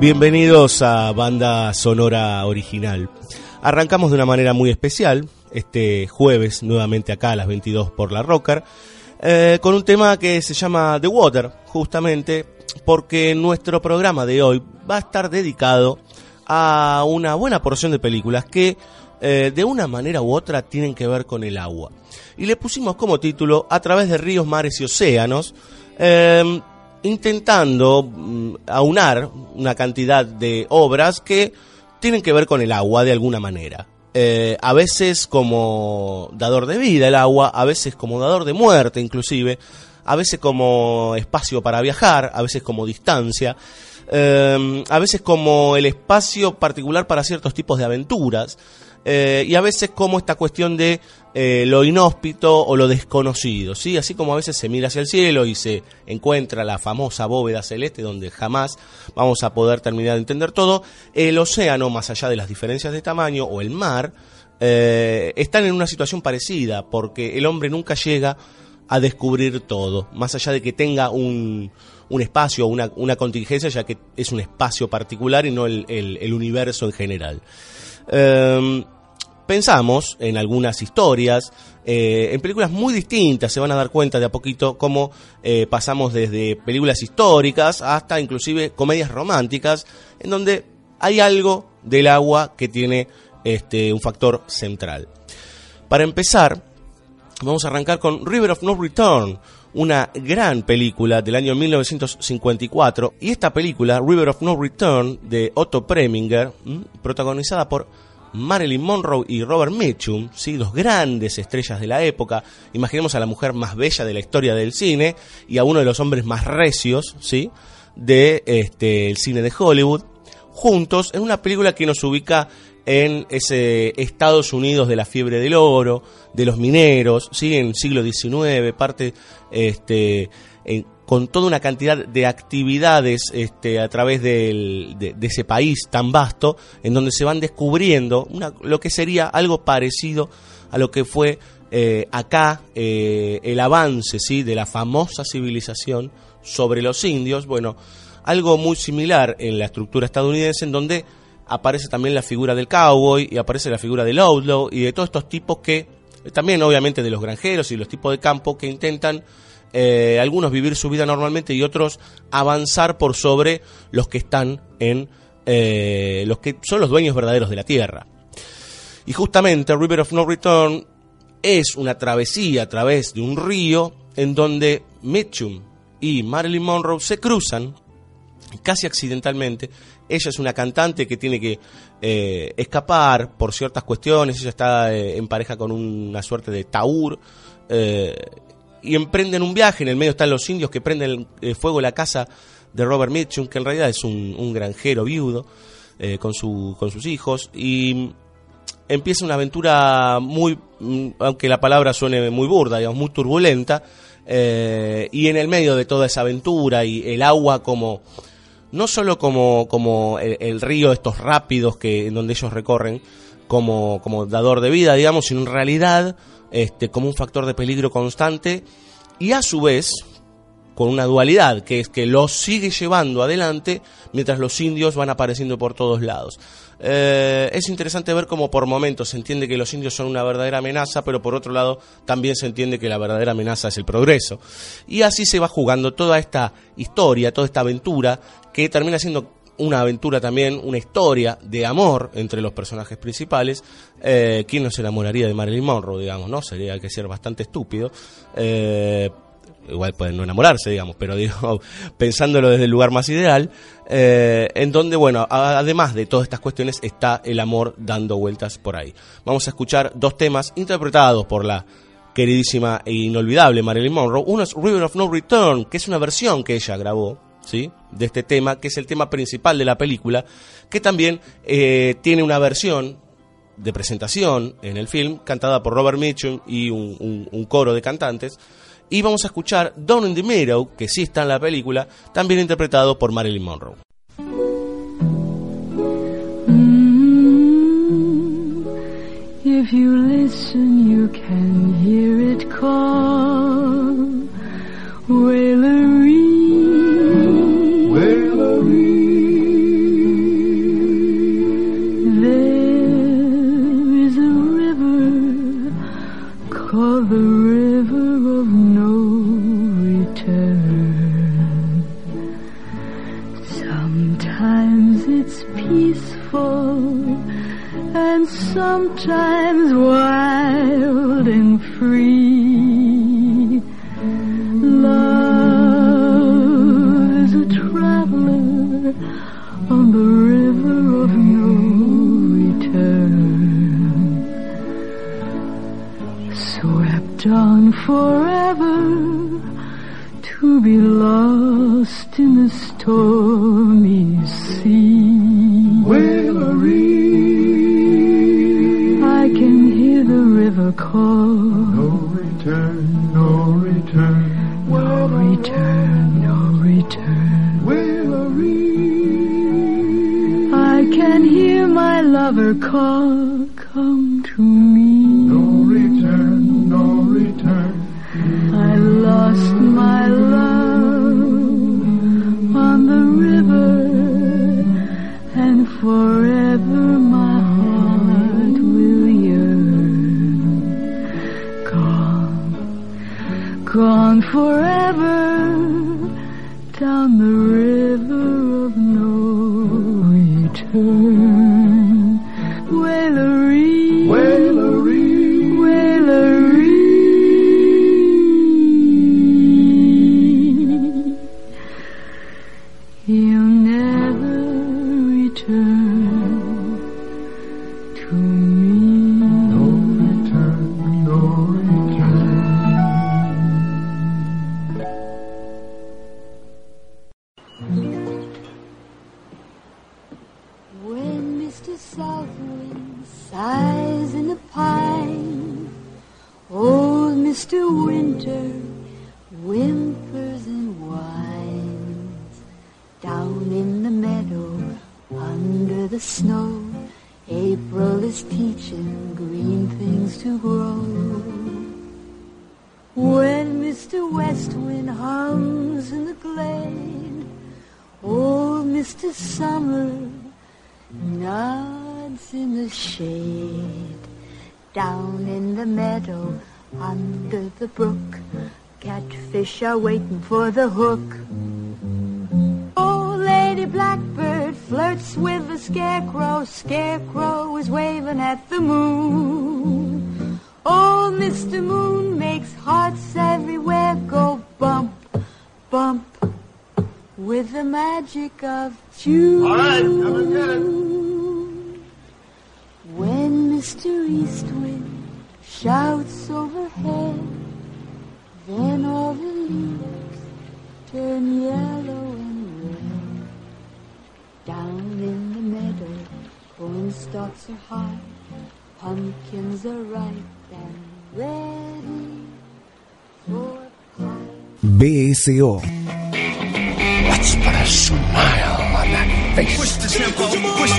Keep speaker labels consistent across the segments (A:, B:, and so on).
A: Bienvenidos a Banda Sonora Original. Arrancamos de una manera muy especial, este jueves, nuevamente acá a las 22 por la Rocker, eh, con un tema que se llama The Water, justamente porque nuestro programa de hoy va a estar dedicado a una buena porción de películas que eh, de una manera u otra tienen que ver con el agua. Y le pusimos como título A través de ríos, mares y océanos, eh, intentando mm, aunar una cantidad de obras que tienen que ver con el agua de alguna manera. Eh, a veces como dador de vida el agua, a veces como dador de muerte inclusive, a veces como espacio para viajar, a veces como distancia, eh, a veces como el espacio particular para ciertos tipos de aventuras, eh, y a veces como esta cuestión de eh, lo inhóspito o lo desconocido, ¿sí? Así como a veces se mira hacia el cielo y se encuentra la famosa bóveda celeste donde jamás vamos a poder terminar de entender todo, el océano, más allá de las diferencias de tamaño, o el mar, eh, están en una situación parecida, porque el hombre nunca llega a descubrir todo, más allá de que tenga un, un espacio, una, una contingencia, ya que es un espacio particular y no el, el- universo en general. Em, pensamos en algunas historias, eh, en películas muy distintas, se van a dar cuenta de a poquito cómo eh, pasamos desde películas históricas hasta inclusive comedias románticas, en donde hay algo del agua que tiene este, un factor central. Para empezar, vamos a arrancar con River of No Return, una gran película del año 1954. Y esta película, River of No Return, de Otto Preminger, protagonizada por Marilyn Monroe y Robert Mitchum, ¿sí? dos grandes estrellas de la época. Imaginemos a la mujer más bella de la historia del cine y a uno de los hombres más recios ¿sí? de este, el cine de Hollywood, juntos en una película que nos ubica en ese Estados Unidos de la fiebre del oro, de los mineros, ¿sí? en siglo XIX, parte este, en- con toda una cantidad de actividades este, a través del- de, de ese país tan vasto, en donde se van descubriendo una- lo que sería algo parecido a lo que fue eh, acá eh, el avance ¿sí? de la famosa civilización sobre los indios. Bueno, algo muy similar en la estructura estadounidense, en donde aparece también la figura del cowboy y aparece la figura del outlaw y de todos estos tipos que, también obviamente de los granjeros y los tipos de campo que intentan eh, algunos vivir su vida normalmente y otros avanzar por sobre los que están en eh, los que son los dueños verdaderos de la tierra. Y justamente River of No Return es una travesía a través de un río en donde Mitchum y Marilyn Monroe se cruzan casi accidentalmente. Ella es una cantante que tiene que eh, escapar por ciertas cuestiones. Ella está eh, en pareja con una suerte de taur. eh, y emprenden un viaje. En el medio están los indios que prenden eh, fuego la casa de Robert Mitchum, que en realidad es un, granjero viudo. con, su, con sus hijos y empieza una aventura muy, mm, aunque la palabra suene muy burda, digamos, muy turbulenta, y en el medio de toda esa aventura y el agua como, no solo como, como el, río, estos rápidos que, en donde ellos recorren, como, como dador de vida, digamos, sino en realidad este, como un factor de peligro constante y a su vez con una dualidad, que es que los sigue llevando adelante mientras los indios van apareciendo por todos lados. Eh, es interesante ver cómo por momentos se entiende que los indios son una verdadera amenaza, pero por otro lado también se entiende que la verdadera amenaza es el progreso. Y así se va jugando toda esta historia, toda esta aventura, que termina siendo una aventura también, una historia de amor entre los personajes principales. Eh, ¿Quién no se enamoraría de Marilyn Monroe, digamos, no? Sería que ser bastante estúpido. Eh, igual pueden no enamorarse, digamos, pero digo, pensándolo desde el lugar más ideal, eh, en donde, bueno, además de todas estas cuestiones está el amor dando vueltas por ahí. Vamos a escuchar dos temas interpretados por la queridísima e inolvidable Marilyn Monroe. Uno es River of No Return, que es una versión que ella grabó, ¿sí? De este tema, que es el tema principal de la película, que también eh, tiene una versión de presentación en el film, cantada por Robert Mitchum y un, un- un coro de cantantes. Y vamos a escuchar Down in the Meadow, que sí está en la película, también interpretado por Marilyn Monroe.
B: Wailery. And sometimes wild and free. Love is a traveler on the river of no return. Swept on forever to be lost in the stormy sea. Call. No return, no return. No return, no return. Where I can hear my lover call. Come to me. For the hook. Oh, Lady Blackbird flirts with the scarecrow. Scarecrow is waving at the moon. Oh, Mr. Moon makes hearts everywhere go bump, bump with the magic of June. Are high, pumpkins are ripe and ready for pie.
C: BSO.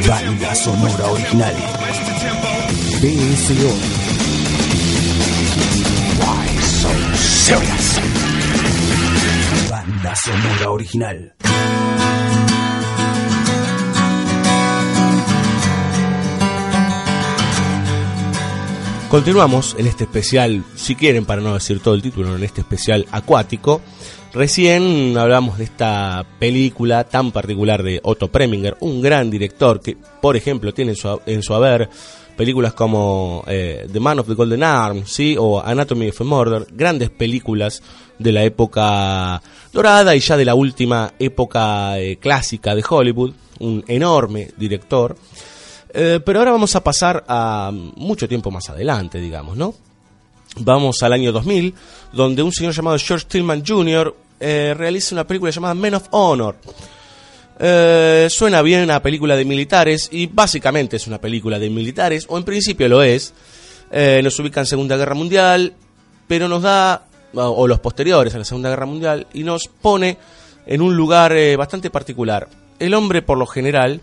C: Banda sonora original. BSO. Banda sonora original.
A: Continuamos en este especial, si quieren, para no decir todo el título, en este especial acuático. Recién hablamos de esta película tan particular de Otto Preminger, un gran director que, por ejemplo, tiene en su, en su haber películas como eh, The Man of the Golden Arm, ¿sí? o Anatomy of a Murder, grandes películas de la época dorada y ya de la última época eh, clásica de Hollywood, un enorme director. Eh, pero ahora vamos a pasar a mucho tiempo más adelante, digamos, ¿no? Vamos al año 2000, donde un señor llamado George Tillman Jr. eh, realiza una película llamada Men of Honor. Eh, suena bien una película de militares y básicamente es una película de militares, o en principio lo es. Nos ubica en Segunda Guerra Mundial, pero nos da, o los posteriores a la Segunda Guerra Mundial, y nos pone en un lugar bastante particular. El hombre, por lo general,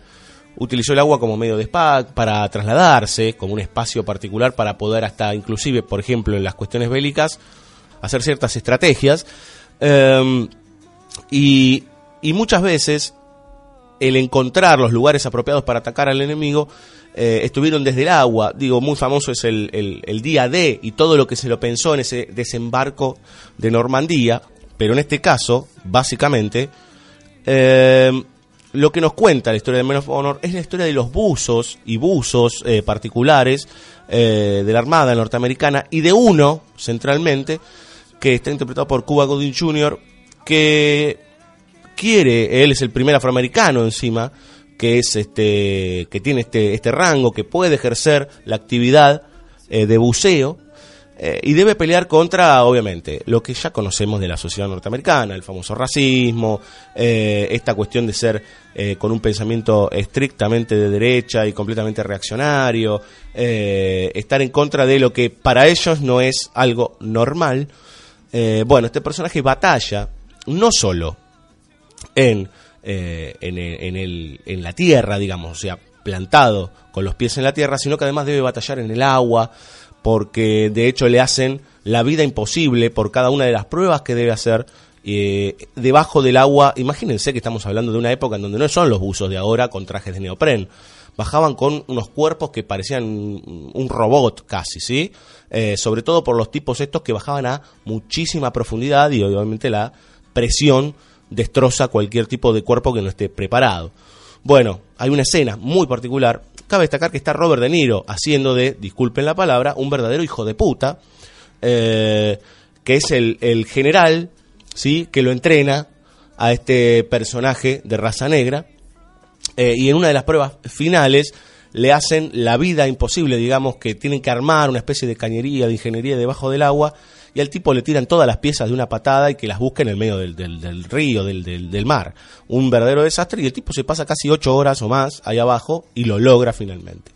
A: utilizó el agua como medio de spa para trasladarse, como un espacio particular para poder hasta, inclusive, por ejemplo, en las cuestiones bélicas, hacer ciertas estrategias. Eh, y, y muchas veces el encontrar los lugares apropiados para atacar al enemigo eh, estuvieron desde el agua. Digo, muy famoso es el, el, día D y todo lo que se lo pensó en ese desembarco de Normandía. Pero en este caso, básicamente, eh, lo que nos cuenta la historia de Men of Honor es la historia de los buzos y buzos eh, particulares de la Armada norteamericana y de uno, centralmente, que está interpretado por Cuba Gooding Jr., que quiere, él es el primer afroamericano encima, que es este, que tiene este, este rango, que puede ejercer la actividad eh, de buceo, eh, y debe pelear contra, obviamente, lo que ya conocemos de la sociedad norteamericana, el famoso racismo, eh, esta cuestión de ser eh, con un pensamiento estrictamente de derecha y completamente reaccionario, eh, estar en contra de lo que para ellos no es algo normal. Bueno, este personaje batalla no solo en, en, en el, en la tierra, digamos, o sea, plantado con los pies en la tierra, sino que además debe batallar en el agua, porque de hecho le hacen la vida imposible por cada una de las pruebas que debe hacer eh, debajo del agua. Imagínense que estamos hablando de una época en donde no son los buzos de ahora con trajes de neopren. Bajaban con unos cuerpos que parecían un robot casi, ¿sí? Eh, sobre todo por los tipos estos que bajaban a muchísima profundidad y obviamente la presión destroza cualquier tipo de cuerpo que no esté preparado. Bueno, hay una escena muy particular. Cabe destacar que está Robert De Niro haciendo de, disculpen la palabra, un verdadero hijo de puta, eh, que es el, el general, ¿sí? Que lo entrena a este personaje de raza negra. Eh, y en una de las pruebas finales le hacen la vida imposible, digamos que tienen que armar una especie de cañería, de ingeniería debajo del agua, y al tipo le tiran todas las piezas de una patada y que las busque en el medio del, del- del río, del, del- mar. Un verdadero desastre y el tipo se pasa casi ocho horas o más ahí abajo y lo logra finalmente.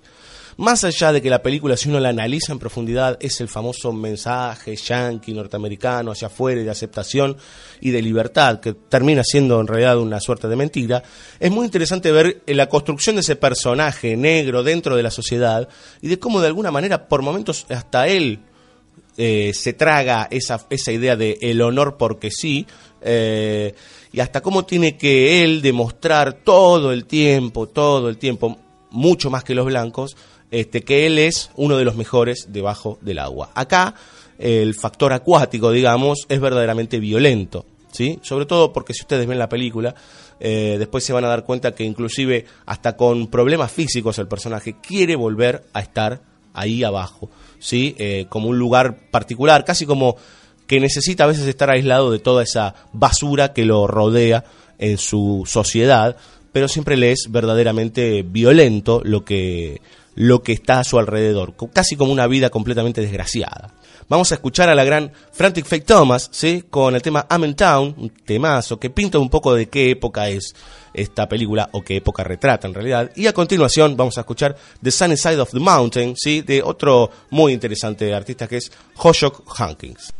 A: Más allá de que la película, si uno la analiza en profundidad, es el famoso mensaje yankee norteamericano hacia afuera y de aceptación y de libertad, que termina siendo en realidad una suerte de mentira, es muy interesante ver la construcción de ese personaje negro dentro de la sociedad y de cómo de alguna manera, por momentos, hasta él eh, se traga esa, esa idea de el honor porque sí, eh, y hasta cómo tiene que él demostrar todo el tiempo, todo el tiempo, mucho más que los blancos, este, que él es uno de los mejores debajo del agua. Acá el factor acuático, digamos, es verdaderamente violento, ¿sí? Sobre todo porque si ustedes ven la película, eh, después se van a dar cuenta que inclusive hasta con problemas físicos el personaje quiere volver a estar ahí abajo, ¿sí? Eh, como un lugar particular, casi como que necesita a veces estar aislado de toda esa basura que lo rodea en su sociedad, pero siempre le es verdaderamente violento lo que, lo que está a su alrededor, casi como una vida completamente desgraciada. Vamos a escuchar a la gran Frantic Fake Thomas, ¿sí? Con el tema I'm in Town, un temazo que pinta un poco de qué época es esta película o qué época retrata en realidad. Y a continuación vamos a escuchar The Sunny Side of the Mountain, ¿sí? De otro muy interesante artista que es Hoshok Hankins.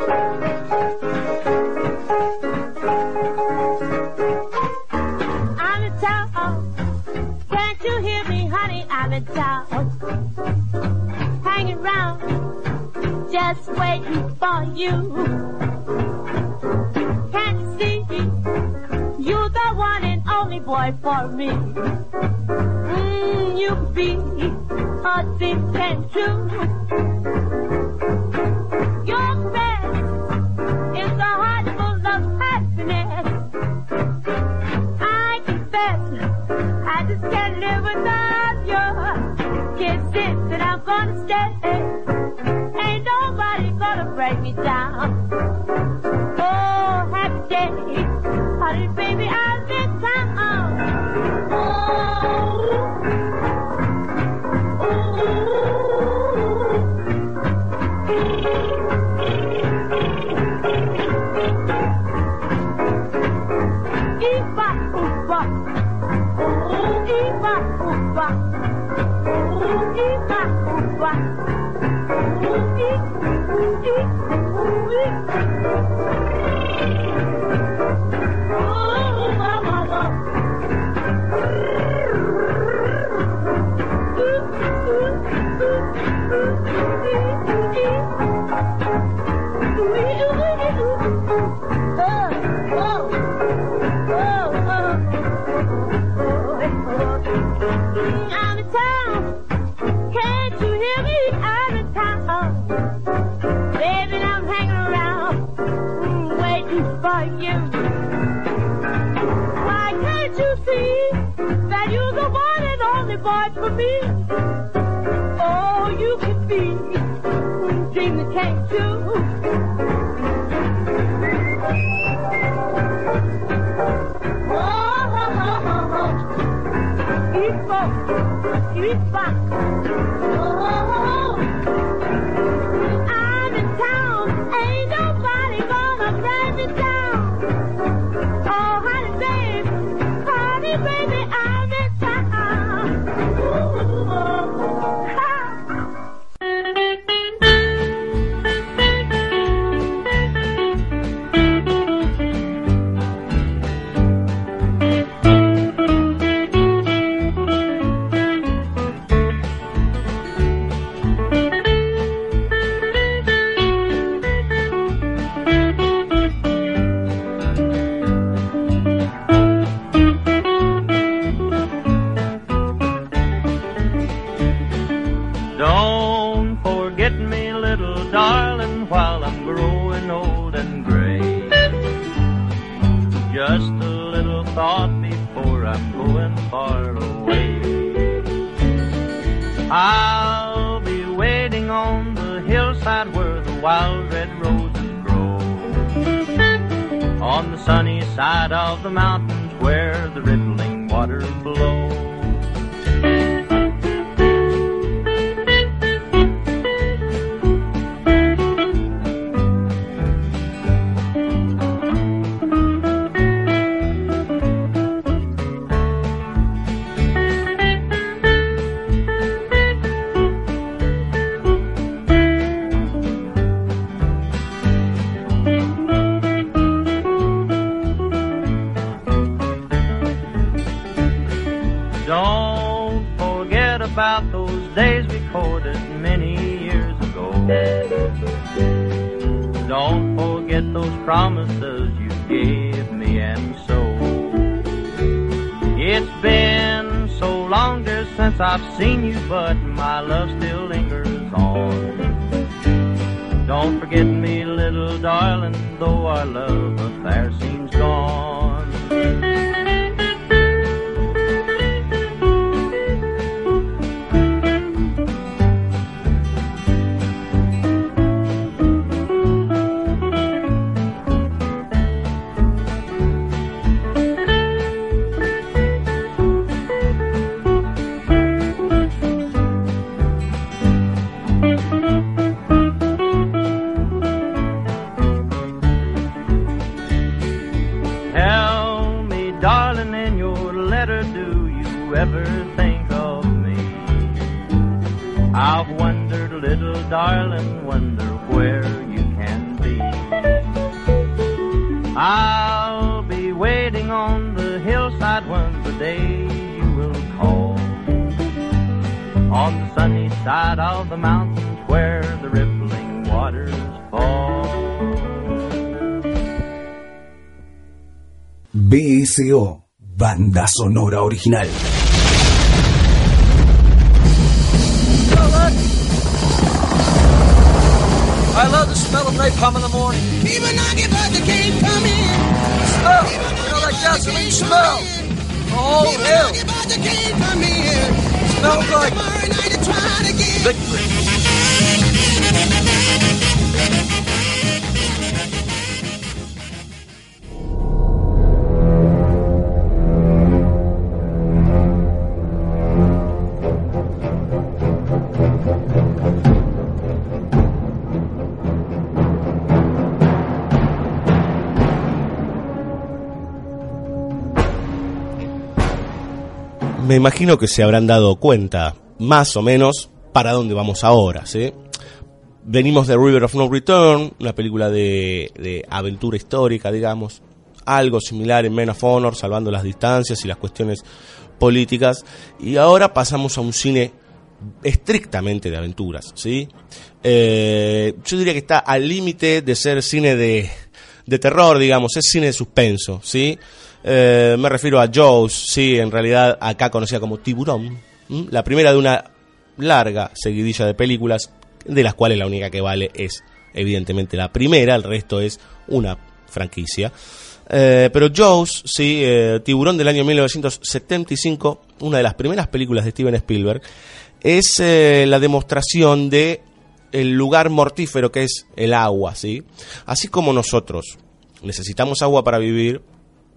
D: Hanging just waiting for you. Can't see? You're the one and only boy for me. Mm, you be a came true. Your caress is a heart full of happiness. I confess, I just can't live without your kisses, and I'm gonna stay. Down.
C: BSO, banda sonora original.
E: I love the smell of napalm in the morning. People knock it, but they can't come in. Smell, you know that gasoline smell. Oh, hell. Smells like victory.
A: Me imagino que se habrán dado cuenta, más o menos, para dónde vamos ahora, ¿sí? Venimos de River of No Return, una película de, aventura histórica, digamos, algo similar en Men of Honor, salvando las distancias y las cuestiones políticas, y ahora pasamos a un cine estrictamente de aventuras, ¿sí? Eh, yo diría que está al límite de ser cine de, de terror, digamos, es cine de suspenso, ¿sí? Eh, me refiero a Jaws, sí, en realidad acá conocida como Tiburón, la primera de una larga seguidilla de películas, de las cuales la única que vale es evidentemente la primera, el resto es una franquicia. Eh, pero Jaws, sí, eh, Tiburón del año 1975, una de las primeras películas de Steven Spielberg, es la demostración de el lugar mortífero que es el agua, ¿sí? Así como nosotros necesitamos agua para vivir,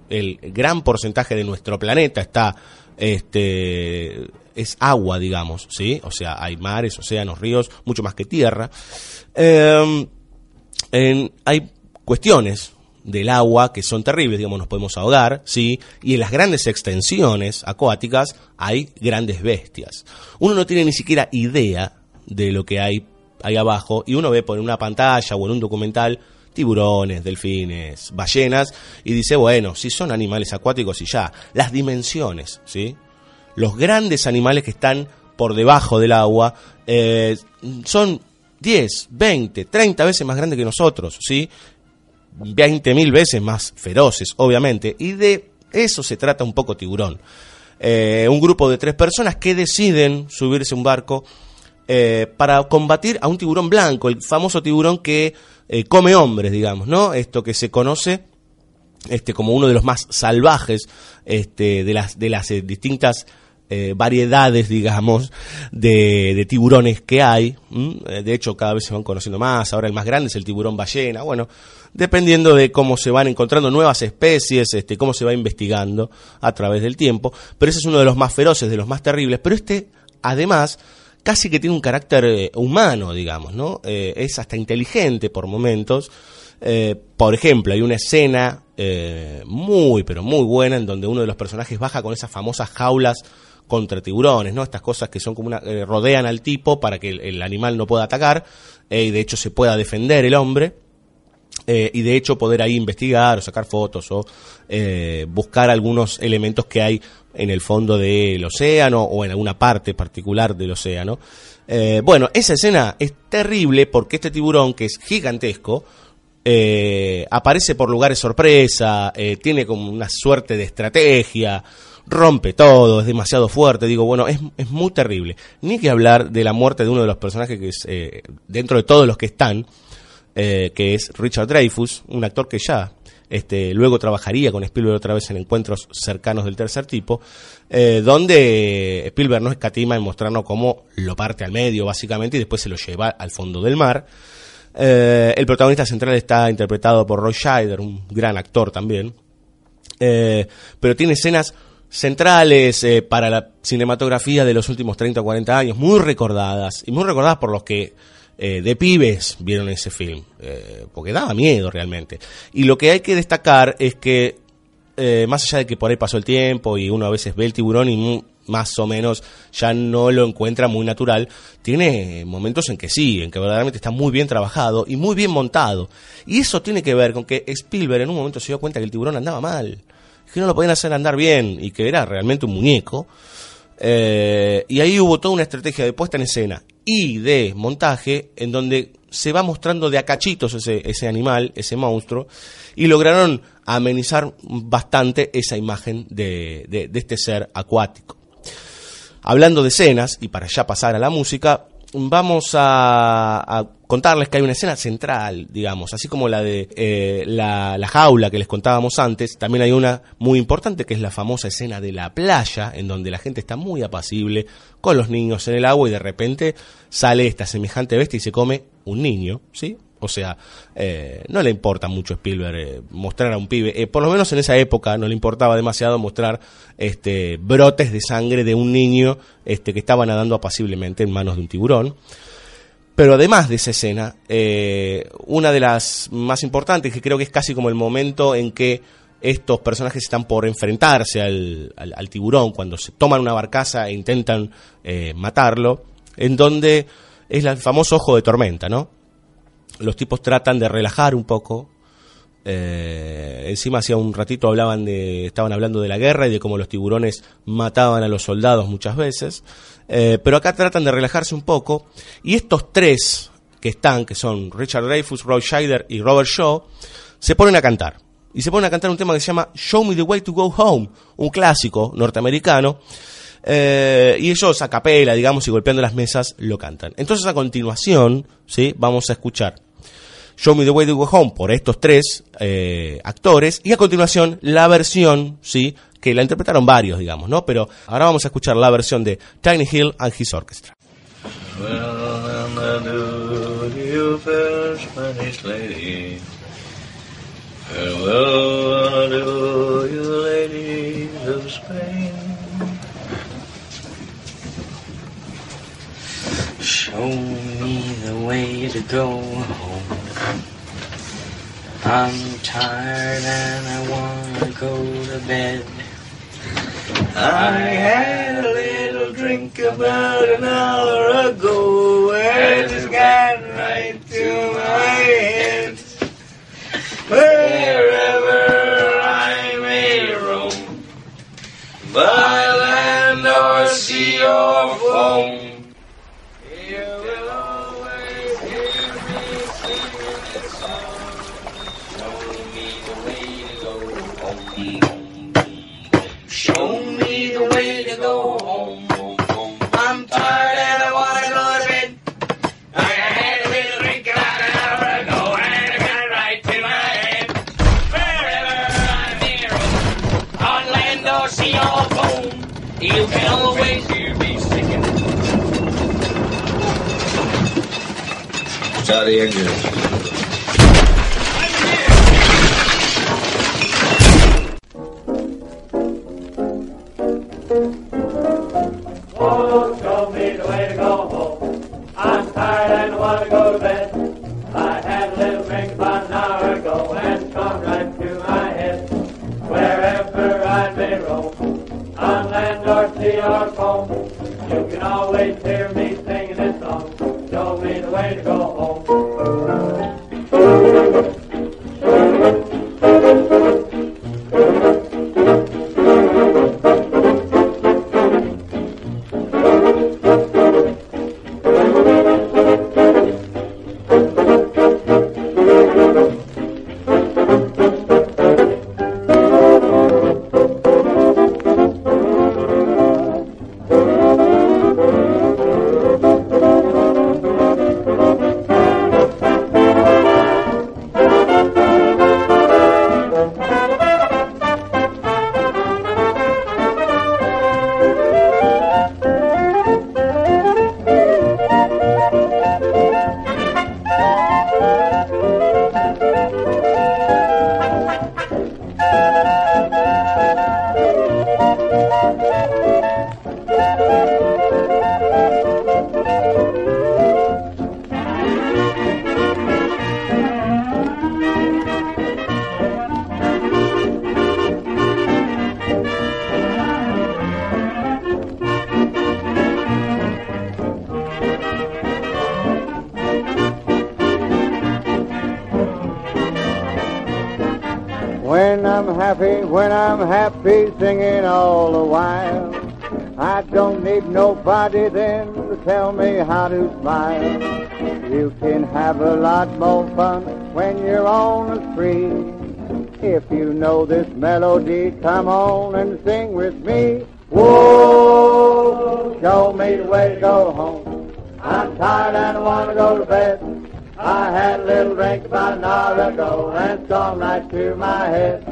A: el gran porcentaje de nuestro planeta está este es agua, digamos, ¿sí? O sea, hay mares, océanos, ríos, mucho más que tierra. En- hay cuestiones del agua que son terribles, digamos, nos podemos ahogar, ¿sí? Y en las grandes extensiones acuáticas hay grandes bestias. Uno no tiene ni siquiera idea de lo que hay ahí abajo y uno ve por una pantalla o en un documental tiburones, delfines, ballenas y dice, bueno, si son animales acuáticos y ya, las dimensiones, ¿sí? Los grandes animales que están por debajo del agua eh, son 10, 20, 30 veces más grandes que nosotros, ¿sí? 20.000 veces más feroces, obviamente, y de eso se trata un poco tiburón. Eh, un grupo de tres personas que deciden subirse a un barco eh, para combatir a un tiburón blanco, el famoso tiburón que eh, come hombres, digamos, ¿no? Esto que se conoce este, como uno de los más salvajes este, de las, de las eh, distintas variedades, digamos, de, de tiburones que hay. De hecho, cada vez se van conociendo más. Ahora el más grande es el tiburón ballena. Bueno, dependiendo de cómo se van encontrando nuevas especies, este, cómo se va investigando a través del tiempo. Pero ese es uno de los más feroces, de los más terribles. Pero este, además, casi que tiene un carácter eh, humano, digamos, ¿no? Eh, es hasta inteligente por momentos. Eh, por ejemplo, hay una escena muy, pero muy buena en donde uno de los personajes baja con esas famosas jaulas contra tiburones, ¿no? Estas cosas que son como una, rodean al tipo para que el, animal no pueda atacar y de hecho se pueda defender el hombre. Y de hecho poder ahí investigar o sacar fotos o eh, buscar algunos elementos que hay en el fondo del océano o en alguna parte particular del océano. Eh, bueno, esa escena es terrible porque este tiburón, que es gigantesco, eh, aparece por lugares sorpresa, eh, tiene como una suerte de estrategia, rompe todo, es demasiado fuerte, digo, bueno, es, es muy terrible. Ni que hablar de la muerte de uno de los personajes que es, dentro de todos los que están, que es Richard Dreyfus, un actor que ya este, luego trabajaría con Spielberg otra vez en encuentros cercanos del tercer tipo, eh, donde Spielberg no escatima en mostrarnos cómo lo parte al medio, básicamente, y después se lo lleva al fondo del mar. Eh, el protagonista central está interpretado por Roy Scheider, un gran actor también. Eh, pero tiene escenas centrales para la cinematografía de los últimos 30 o 40 años, muy recordadas, y muy recordadas por los que eh, de pibes vieron ese film, eh, porque daba miedo realmente. Y lo que hay que destacar es que, eh, más allá de que por ahí pasó el tiempo y uno a veces ve el tiburón y más o menos ya no lo encuentra muy natural, tiene momentos en que sí, en que verdaderamente está muy bien trabajado y muy bien montado. Y eso tiene que ver con que Spielberg en un momento se dio cuenta que el tiburón andaba mal, que no lo podían hacer andar bien y que era realmente un muñeco. Y ahí hubo toda una estrategia de puesta en escena y de montaje en donde se va mostrando de a cachitos ese, ese animal, ese monstruo, y lograron amenizar bastante esa imagen de, de- de este ser acuático. Hablando de escenas, y para ya pasar a la música, vamos a, a contarles que hay una escena central, digamos, así como la de eh, la, la jaula que les contábamos antes, también hay una muy importante que es la famosa escena de la playa, en donde la gente está muy apacible con los niños en el agua y de repente sale esta semejante bestia y se come un niño, ¿sí? O sea, eh, no le importa mucho a Spielberg eh, mostrar a un pibe, eh, por lo menos en esa época no le importaba demasiado mostrar este, brotes de sangre de un niño este, que estaba nadando apaciblemente en manos de un tiburón. Pero además de esa escena, una de las más importantes, que creo que es casi como el momento en que estos personajes están por enfrentarse al, al- tiburón, cuando se toman una barcaza e intentan matarlo, en donde es el famoso ojo de tormenta, ¿no? Los tipos tratan de relajar un poco. eh, encima hacía un ratito hablaban de, estaban hablando de la guerra y de cómo los tiburones mataban a los soldados muchas veces. Eh, pero acá tratan de relajarse un poco. Y estos tres que están, que son Richard Dreyfuss, Roy Scheider y Robert Shaw, se ponen a cantar. Y se ponen a cantar un tema que se llama Show Me the Way to Go Home, un clásico norteamericano. Eh, y ellos a capela, digamos, y golpeando las mesas, lo cantan. Entonces, a continuación, ¿sí? vamos a escuchar Show Me the Way to Go Home por estos tres eh, actores. Y a continuación, la versión, ¿sí? que la interpretaron varios, digamos, ¿no? Pero ahora vamos a escuchar la versión de Tiny Hill and His Orchestra.
F: Show me the way to go home. I'm tired and I wanna go to bed.
G: I had a little drink about an hour ago, and it's got right to my head. Wherever I may roam, by land or sea or foam, Show me the way to go home. I'm tired and I wanna go to bed. I had a little drink about an hour ago and it got right to my head. Wherever I may roam, on land or sea or foam, you can always hear me singing. Start the engine.
H: Oh,
I: then tell me how to smile. You can have a lot more fun when you're on the spree. If you know this melody, come on and sing with me. Whoa, show me the way to go home. I'm tired and I want to go to bed. I had a little drink about an hour ago and it's gone right to my head.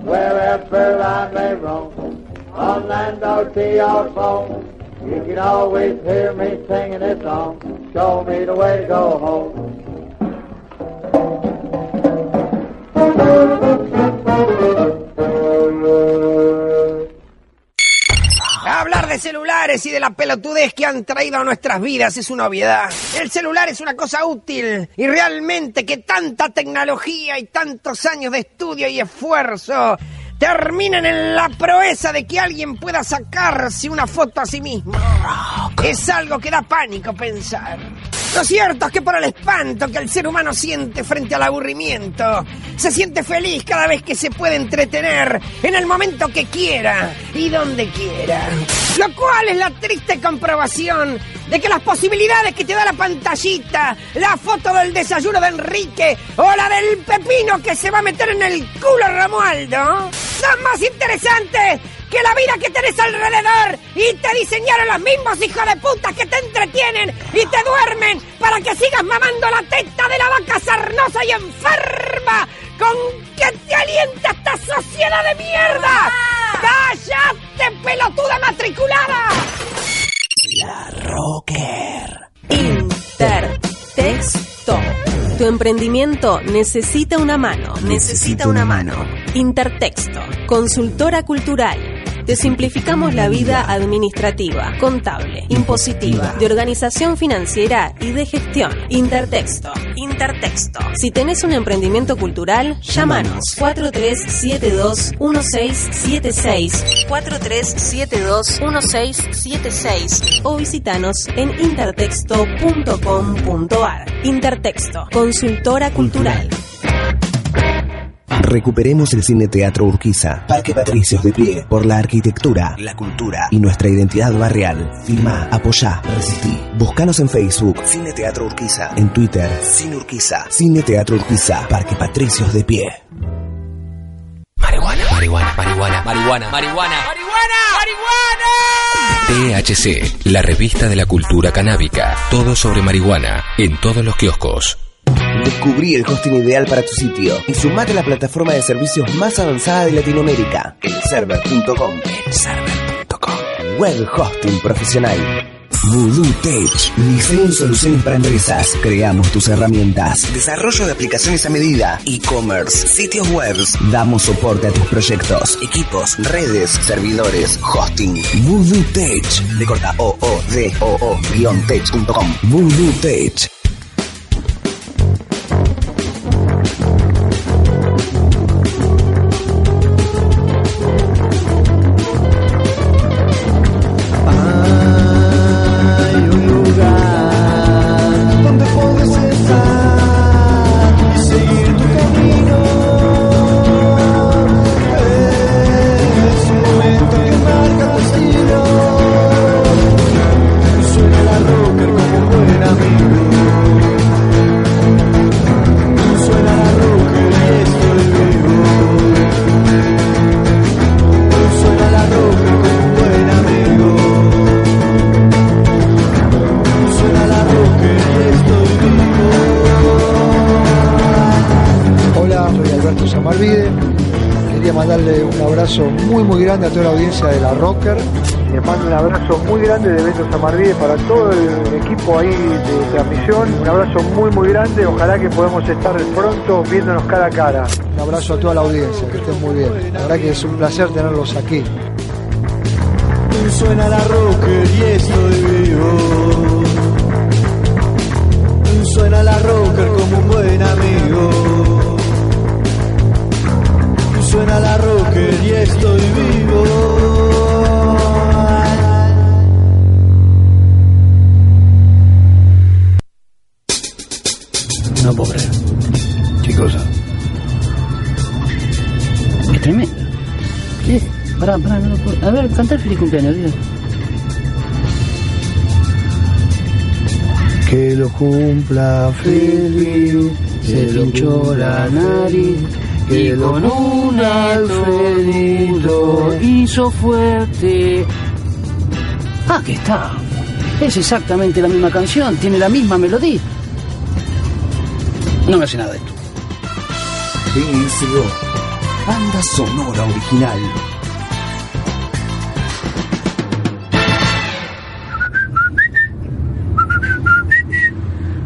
I: Wherever I may roam, on land or sea or foam, you can always hear me singing this song. Show me the way to go home.
J: Hablar de celulares y de la pelotudez que han traído a nuestras vidas es una obviedad. El celular es una cosa útil y realmente que tanta tecnología y tantos años de estudio y esfuerzo terminen en la proeza de que alguien pueda sacarse una foto a sí mismo. Es algo que da pánico pensar. Lo cierto es que por el espanto que el ser humano siente frente al aburrimiento, se siente feliz cada vez que se puede entretener en el momento que quiera y donde quiera. Lo cual es la triste comprobación de que las posibilidades que te da la pantallita, la foto del desayuno de Enrique o la del pepino que se va a meter en el culo Romualdo son más interesantes que la vida que tenés alrededor y te diseñaron los mismos hijos de puta que te entretienen y te duermen para que sigas mamando la teta de la vaca sarnosa y enferma con que te alienta esta sociedad de mierda. ¡Cállate, pelotuda matriculada!
K: La Rocker. Intertexto. Tu emprendimiento necesita una mano. Necesita una mano. Intertexto. Consultora cultural. Te simplificamos la vida administrativa, contable, impositiva, de organización financiera y de gestión. Intertexto. Intertexto. Si tenés un emprendimiento cultural, llámanos 4372-1676. 4372-1676. O visitanos en intertexto.com.ar. Intertexto. Consultora cultural.
C: Recuperemos el Cine Teatro Urquiza. Parque Patricios de pie. Por la arquitectura, la cultura y nuestra identidad barrial. Firma, apoyá, resistí. Búscanos en Facebook. Cine Teatro Urquiza. En Twitter. Cine Urquiza. Cine Teatro Urquiza. Parque Patricios de pie.
L: Marihuana, marihuana, marihuana, marihuana, marihuana. THC, la revista de la cultura canábica. Todo sobre marihuana, en todos los kioscos.
C: Descubrí el hosting ideal para tu sitio y sumate a la plataforma de servicios más avanzada de Latinoamérica, elserver.com. Elserver.com. Web hosting profesional. Voodoo Tech, diseño y soluciones para empresas. Creamos tus herramientas. Desarrollo de aplicaciones a medida. E-commerce, sitios web. Damos soporte a tus proyectos, equipos, redes, servidores, hosting. Voodoo Tech. De corta o o d o o tech.com. Voodoo Tech.
M: De la Rocker. Les mando un abrazo muy grande de Beto Samarvide para todo el equipo ahí de transmisión. Un abrazo muy muy grande. Ojalá que podamos estar pronto viéndonos cara a cara. Un abrazo a toda la audiencia, que estén muy bien. La verdad que es un placer tenerlos aquí.
N: Suena la rocker y estoy vivo. Suena la rocker como un buen amigo. Suena la rocker y estoy vivo.
O: Pará, pará, no lo puedo. A ver, canta el feliz cumpleaños, diga.
N: Que lo cumpla feliz,
O: Se pinchó la nariz y
N: lo
O: con un Alfredito hizo fuerte. Ah, que está. Es exactamente la misma canción, tiene la misma melodía. No me hace nada esto.
C: BSO, banda sonora original.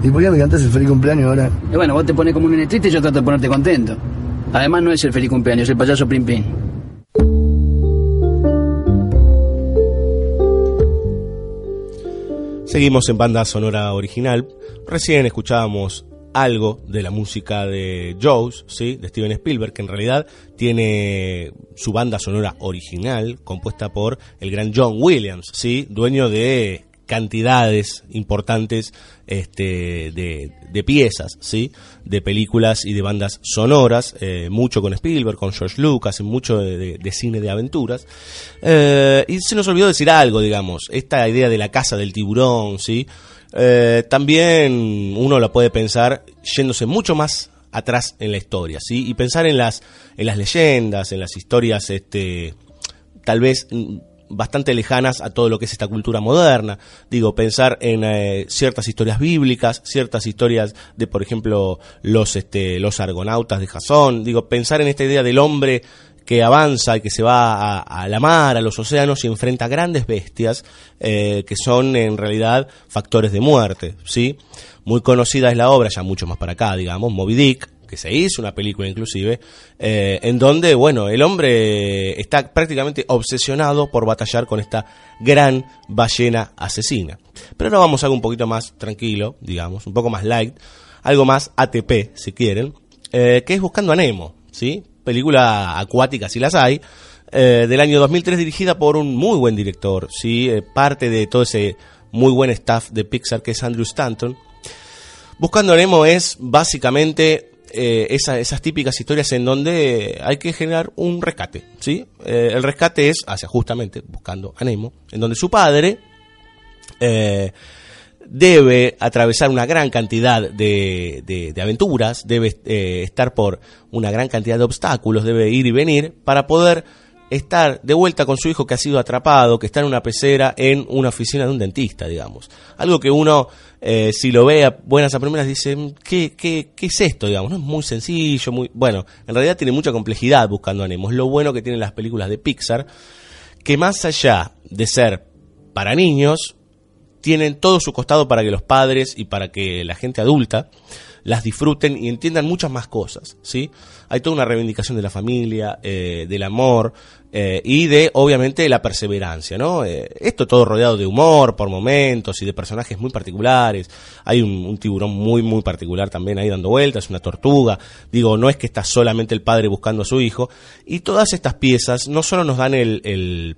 N: ¿Y por qué me cantas el feliz cumpleaños ahora?
O: Y bueno, vos te pones como un nene triste y yo trato de ponerte contento. Además no es el feliz cumpleaños, es el payaso Plim Plim.
A: Seguimos en banda sonora original. Recién escuchábamos algo de la música de Jaws, ¿sí? de Steven Spielberg, que en realidad tiene su banda sonora original, compuesta por el gran John Williams, ¿sí? dueño de cantidades importantes este, de, piezas, ¿sí? de películas y de bandas sonoras, eh, mucho con Spielberg, con George Lucas, mucho de, cine de aventuras. Eh, y se nos olvidó decir algo, digamos, esta idea de la casa del tiburón, ¿sí? Eh, también uno la puede pensar yéndose mucho más atrás en la historia, ¿sí? Y pensar en las, en las leyendas, en las historias, este, tal vez bastante lejanas a todo lo que es esta cultura moderna. Digo, pensar en eh, ciertas historias bíblicas, ciertas historias de, por ejemplo, los, este, los argonautas de Jasón. Digo, pensar en esta idea del hombre que avanza y que se va a, la mar, a los océanos y enfrenta grandes bestias eh, que son en realidad factores de muerte, ¿sí? Muy conocida es la obra, ya mucho más para acá, digamos, Moby Dick, que se hizo una película inclusive, eh, en donde, bueno, el hombre está prácticamente obsesionado por batallar con esta gran ballena asesina. Pero ahora vamos a algo un poquito más tranquilo, digamos, un poco más light, algo más ATP, si quieren, eh, que es Buscando a Nemo, ¿sí? Película acuática, si las hay, eh, del año 2003 dirigida por un muy buen director, ¿sí? Parte de todo ese muy buen staff de Pixar que es Andrew Stanton. Buscando Nemo es básicamente eh, esa- esas típicas historias en donde hay que generar un rescate, ¿sí? Eh, el rescate es hacia justamente Buscando a Nemo, en donde su padre eh, debe atravesar una gran cantidad de aventuras, debe eh, estar por una gran cantidad de obstáculos, debe ir y venir para poder estar de vuelta con su hijo que ha sido atrapado, que está en una pecera en una oficina de un dentista, digamos. Algo que uno, eh, si lo ve a buenas a primeras, dice, "Mm, ¿qué, qué, qué es esto? Digamos, ¿no? Es muy sencillo, muy... Bueno, en realidad tiene mucha complejidad buscando. Es lo bueno que tienen las películas de Pixar, que más allá de ser para niños, tienen todo su costado para que los padres y para que la gente adulta las disfruten y entiendan muchas más cosas, ¿sí? Hay toda una reivindicación de la familia, eh, del amor eh, y de, obviamente, la perseverancia, ¿no? Eh, esto todo rodeado de humor por momentos y de personajes muy particulares. Hay un, tiburón muy, muy particular también ahí dando vueltas, una tortuga. Digo, no es que está solamente el padre buscando a su hijo. Y todas estas piezas no solo nos dan el- el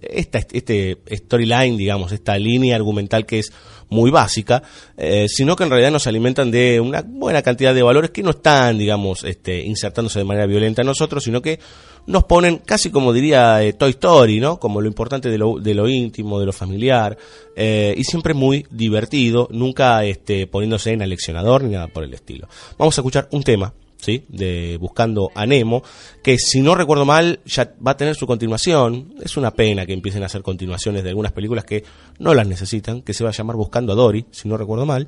A: esta, este storyline, digamos, esta línea argumental que es muy básica, eh, sino que en realidad nos alimentan de una buena cantidad de valores que no están, digamos, este, insertándose de manera violenta en nosotros, sino que nos ponen casi como diría eh, Toy Story, ¿no? Como lo importante de lo, de lo íntimo, de lo familiar, eh, y siempre muy divertido, nunca este, poniéndose en aleccionador ni nada por el estilo. Vamos a escuchar un tema ¿sí? de Buscando a Nemo, que si no recuerdo mal ya va a tener su continuación. Es una pena que empiecen a hacer continuaciones de algunas películas que no las necesitan, que se va a llamar Buscando a Dory, si no recuerdo mal.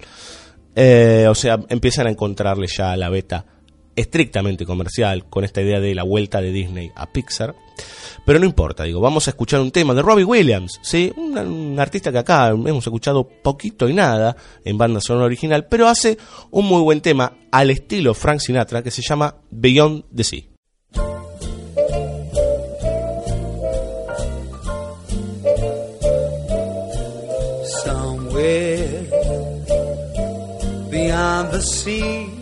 A: Eh, o sea, empiezan a encontrarle ya la beta estrictamente comercial con esta idea de la vuelta de Disney a Pixar. Pero no importa, digo, vamos a escuchar un tema de Robbie Williams, ¿sí? Un, artista que acá hemos escuchado poquito y nada en banda sonora original, pero hace un muy buen tema al estilo Frank Sinatra que se llama beyond the sea,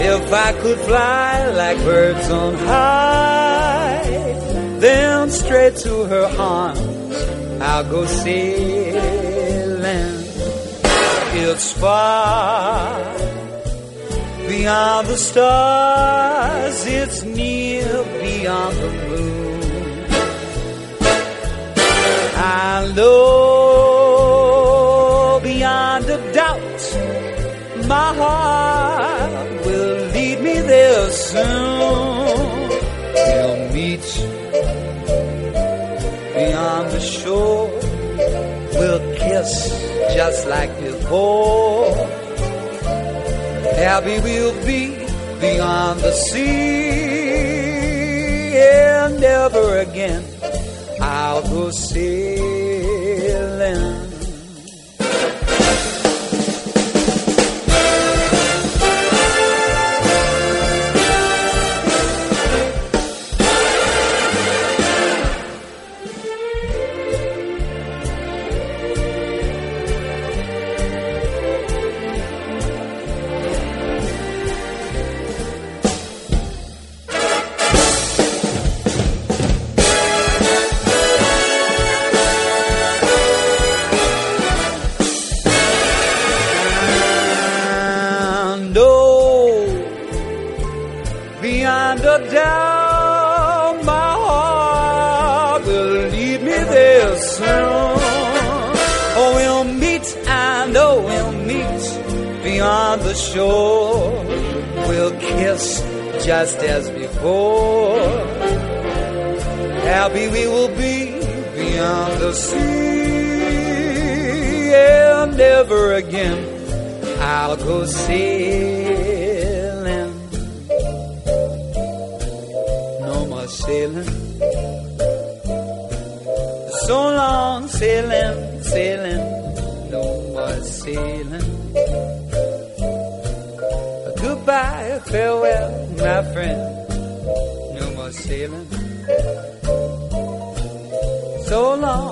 P: If I could fly like birds on high, then straight to her arms I'll go sailing. It's far beyond the stars, it's near beyond the moon. I know beyond a doubt my heart will lead me there soon. We'll meet beyond the shore. We'll kiss just like before. Happy we'll be beyond the sea. And never again I'll go sailing. Just as before. Happy we will be beyond the sea, and never again I'll go sailing. No more sailing. So long sailing, sailing. No more sailing. Goodbye, farewell, friend. No more sailing. So long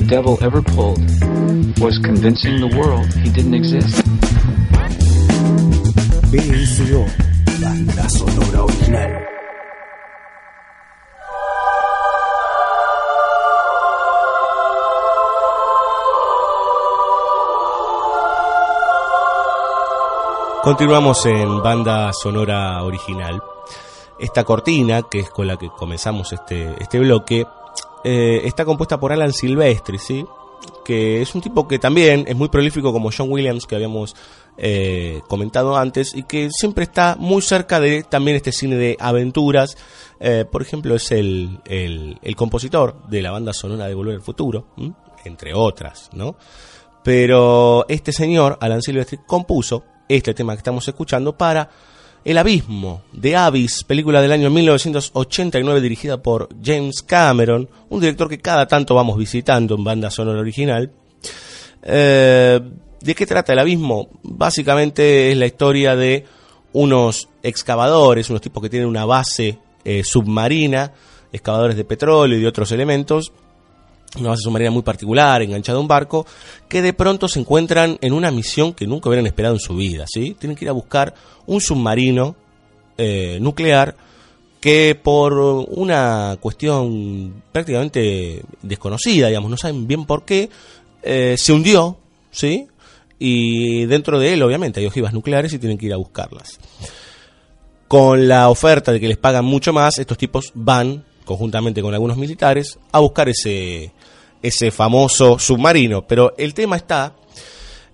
Q: the devil ever pulled was convincing the world he didn't exist.
C: BSO, banda sonora original.
A: Continuamos en banda sonora original. Esta cortina, que es con la que comenzamos este, este bloque, eh, está compuesta por Alan Silvestri, ¿sí? que es un tipo que también es muy prolífico como John Williams, que habíamos eh, comentado antes, y que siempre está muy cerca de también este cine de aventuras. Eh, por ejemplo, es el, el, compositor de la banda sonora de Volver al Futuro, entre otras, ¿no? Pero este señor, Alan Silvestri, compuso este tema que estamos escuchando para El Abismo de Abyss, película del año 1989 dirigida por James Cameron, un director que cada tanto vamos visitando en banda sonora original. Eh, ¿De qué trata El Abismo? Básicamente es la historia de unos excavadores, unos tipos que tienen una base eh, submarina, excavadores de petróleo y de otros elementos, una base submarina muy particular, enganchada a un barco, que de pronto se encuentran en una misión que nunca hubieran esperado en su vida, ¿sí? Tienen que ir a buscar un submarino eh, nuclear que por una cuestión prácticamente desconocida, digamos, no saben bien por qué, eh, se hundió, ¿sí? Y dentro de él, obviamente, hay ojivas nucleares y tienen que ir a buscarlas. Con la oferta de que les pagan mucho más, estos tipos van, conjuntamente con algunos militares, a buscar ese, ese famoso submarino. Pero el tema está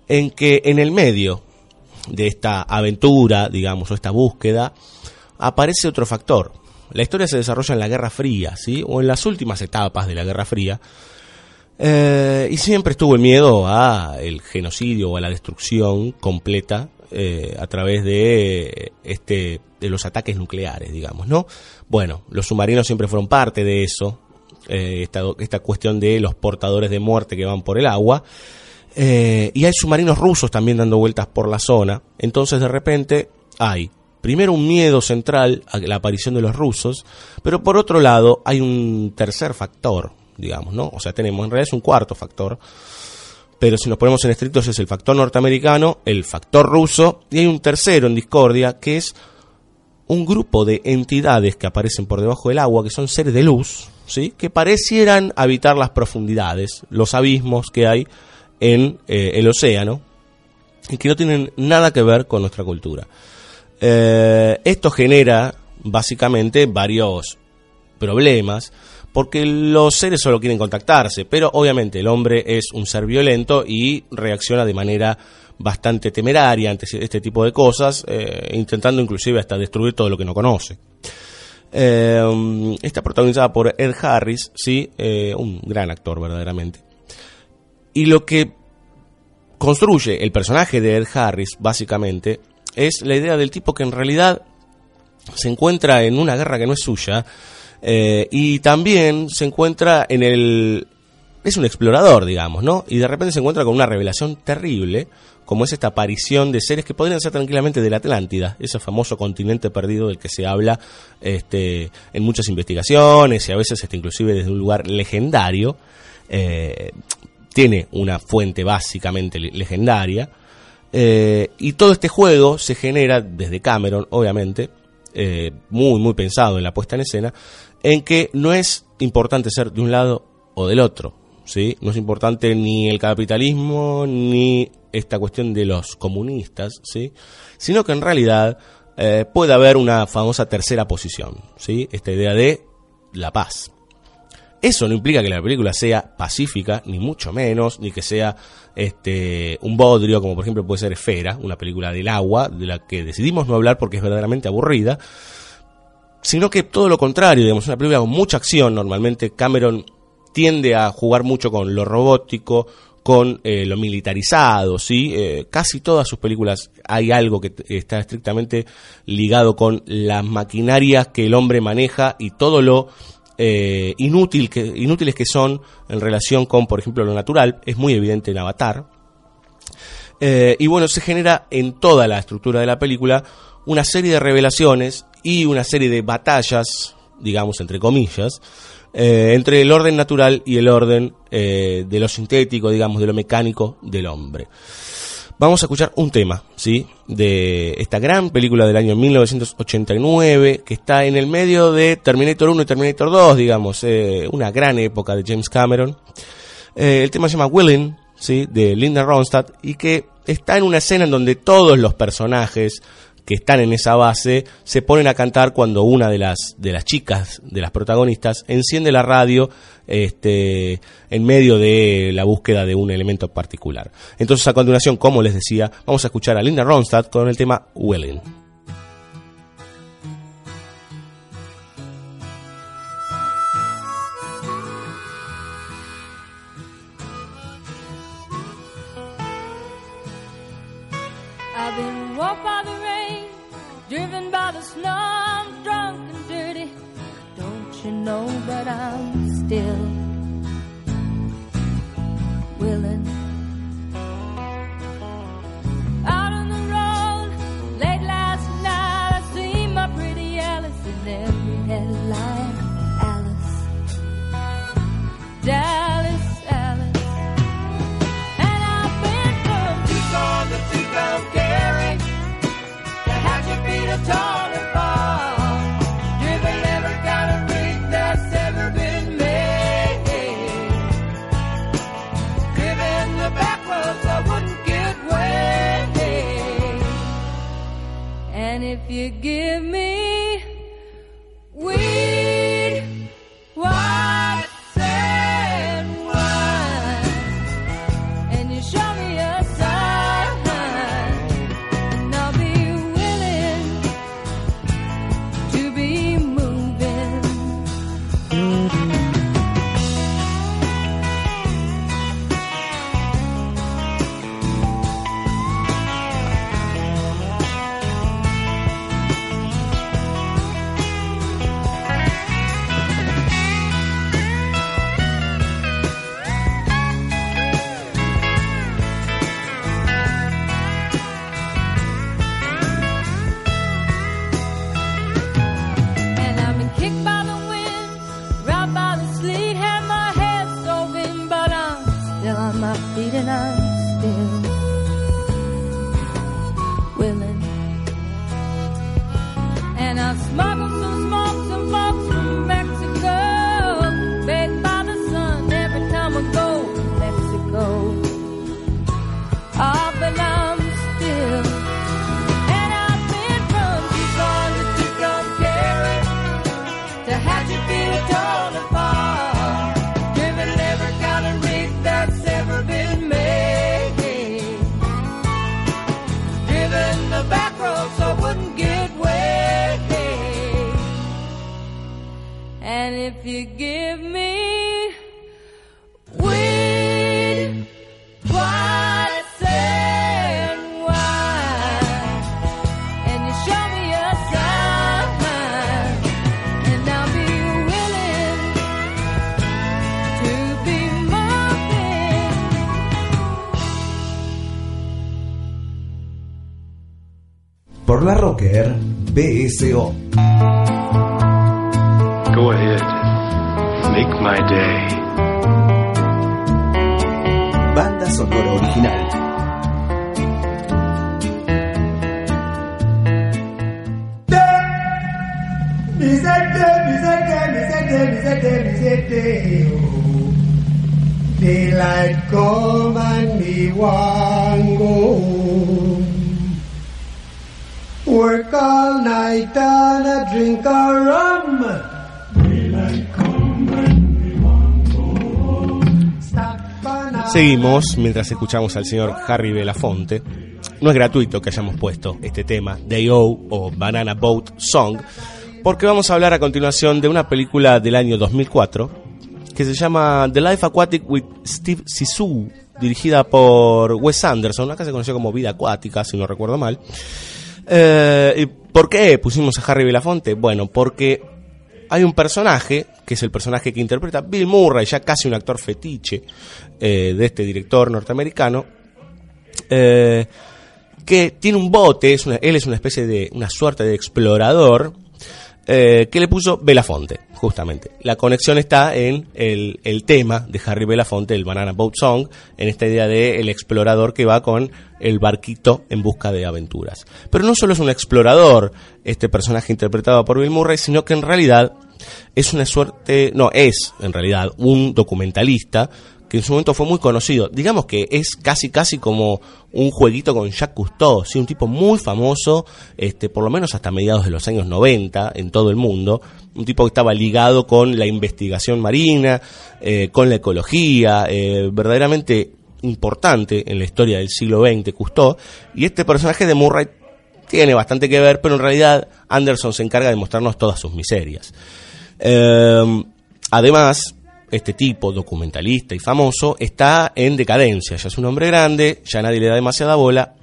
A: en que en el medio de esta aventura, digamos, o esta búsqueda, aparece otro factor. La historia se desarrolla en la Guerra Fría, ¿sí? O en las últimas etapas de la Guerra Fría. Eh, y siempre estuvo el miedo a el genocidio o a la destrucción completa eh, a través de este de los ataques nucleares, digamos, ¿no? Bueno, los submarinos siempre fueron parte de eso, eh, esta, esta cuestión de los portadores de muerte que van por el agua. Eh, y hay submarinos rusos también dando vueltas por la zona. Entonces de repente hay primero un miedo central a la aparición de los rusos, pero por otro lado hay un tercer factor, digamos, ¿no? O sea, tenemos en realidad un cuarto factor, pero si nos ponemos en estrictos es el factor norteamericano, el factor ruso, y hay un tercero en discordia que es un grupo de entidades que aparecen por debajo del agua, que son seres de luz, ¿sí? que parecieran habitar las profundidades, los abismos que hay en eh, el océano, y que no tienen nada que ver con nuestra cultura. Eh, esto genera básicamente varios problemas, porque los seres solo quieren contactarse, pero obviamente el hombre es un ser violento y reacciona de manera bastante temeraria ante este tipo de cosas, eh, intentando inclusive hasta destruir todo lo que no conoce. Eh, está protagonizada por Ed Harris, sí, eh, un gran actor verdaderamente. Y lo que construye el personaje de Ed Harris, básicamente, es la idea del tipo que en realidad se encuentra en una guerra que no es suya eh, y también se encuentra en el... Es un explorador, digamos, ¿no? Y de repente se encuentra con una revelación terrible, como es esta aparición de seres que podrían ser tranquilamente de la Atlántida, ese famoso continente perdido del que se habla este, en muchas investigaciones y a veces este, inclusive desde un lugar legendario. Eh, tiene una fuente básicamente le- legendaria. Eh, y todo este juego se genera desde Cameron, obviamente, muy, muy pensado en la puesta en escena, en que no es importante ser de un lado o del otro, ¿sí? No es importante ni el capitalismo ni esta cuestión de los comunistas, ¿sí? Sino que en realidad eh, puede haber una famosa tercera posición, ¿sí? Esta idea de la paz. Eso no implica que la película sea pacífica, ni mucho menos, ni que sea este un bodrio, como por ejemplo puede ser Esfera, una película del agua, de la que decidimos no hablar porque es verdaderamente aburrida, sino que todo lo contrario, digamos, una película con mucha acción, normalmente Cameron tiende a jugar mucho con lo robótico, con eh, lo militarizado, ¿sí? Eh, casi todas sus películas hay algo que está estrictamente ligado con las maquinarias que el hombre maneja y todo lo eh, inútil que, inútiles que son en relación con, por ejemplo, lo natural. Es muy evidente en Avatar. Y bueno, se genera en toda la estructura de la película una serie de revelaciones y una serie de batallas, digamos, entre comillas, eh, entre el orden natural y el orden eh, de lo sintético, digamos, de lo mecánico del hombre. Vamos a escuchar un tema, ¿sí? De esta gran película del año 1989, que está en el medio de Terminator 1 y Terminator 2, digamos, eh, una gran época de James Cameron. El tema se llama Willing, ¿sí? De Linda Ronstadt, y que está en una escena en donde todos los personajes que están en esa base se ponen a cantar cuando una de las de las chicas de las protagonistas enciende la radio este en medio de la búsqueda de un elemento particular. Entonces a continuación, como les decía, vamos a escuchar a Linda Ronstadt con el tema Willing.
R: know, but I'm still willing. Out on the road, late last night, I see my pretty Alice in every headline. Alice. Down guitar. Rocker, BSO.
S: Go ahead. Make my day.
A: Seguimos mientras escuchamos al señor Harry Belafonte. No es gratuito que hayamos puesto este tema, Day O o Banana Boat Song, porque vamos a hablar a continuación de una película del año 2004 que se llama The Life Aquatic with Steve Zissou, dirigida por Wes Anderson, acá se conoció como Vida Acuática, si no recuerdo mal. Eh, ¿y ¿Por qué pusimos a Harry Belafonte? Bueno, porque hay un personaje, que es el personaje que interpreta Bill Murray, ya casi un actor fetiche eh, de este director norteamericano, eh, que tiene un bote, es una- él es una especie de, una suerte de explorador, eh, que le puso Belafonte, justamente. La conexión está en el, el tema de Harry Belafonte, el Banana Boat Song, en esta idea de el explorador que va con el barquito en busca de aventuras. Pero no solo es un explorador, este personaje interpretado por Bill Murray, sino que en realidad es una suerte, no, es en realidad un documentalista que en su momento fue muy conocido. Digamos que es casi casi como un jueguito con Jacques Cousteau, ¿sí? un tipo muy famoso, este, por lo menos hasta mediados de los años 90 en todo el mundo, un tipo que estaba ligado con la investigación marina, eh, con la ecología, eh, verdaderamente importante en la historia del siglo XX, Cousteau, y este personaje de Murray tiene bastante que ver, pero en realidad Anderson se encarga de mostrarnos todas sus miserias. Eh, además, este tipo, documentalista y famoso, está en decadencia, ya es un hombre grande, ya nadie le da demasiada bola,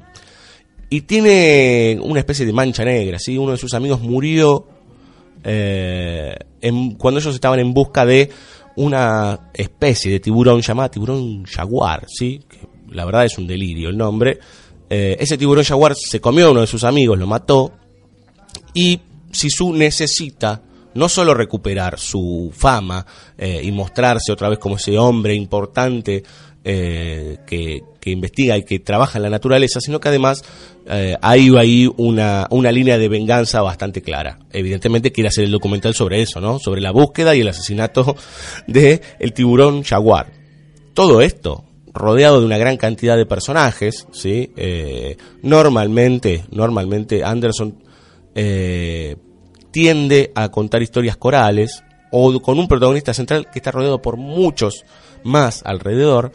A: y tiene una especie de mancha negra, ¿sí? Uno de sus amigos murió eh, cuando ellos estaban en busca de una especie de tiburón llamada tiburón jaguar, ¿sí? La verdad es un delirio el nombre. Eh, ese tiburón jaguar se comió a uno de sus amigos, lo mató, y Sisu necesita no solo recuperar su fama eh, y mostrarse otra vez como ese hombre importante eh, que, que investiga y que trabaja en la naturaleza, sino que además eh, hay ahí una, una línea de venganza bastante clara. Evidentemente quiere hacer el documental sobre eso, ¿no? Sobre la búsqueda y el asesinato de el tiburón jaguar. Todo esto rodeado de una gran cantidad de personajes, ¿sí? Eh, normalmente, normalmente Anderson tiende a contar historias corales o con un protagonista central que está rodeado por muchos más alrededor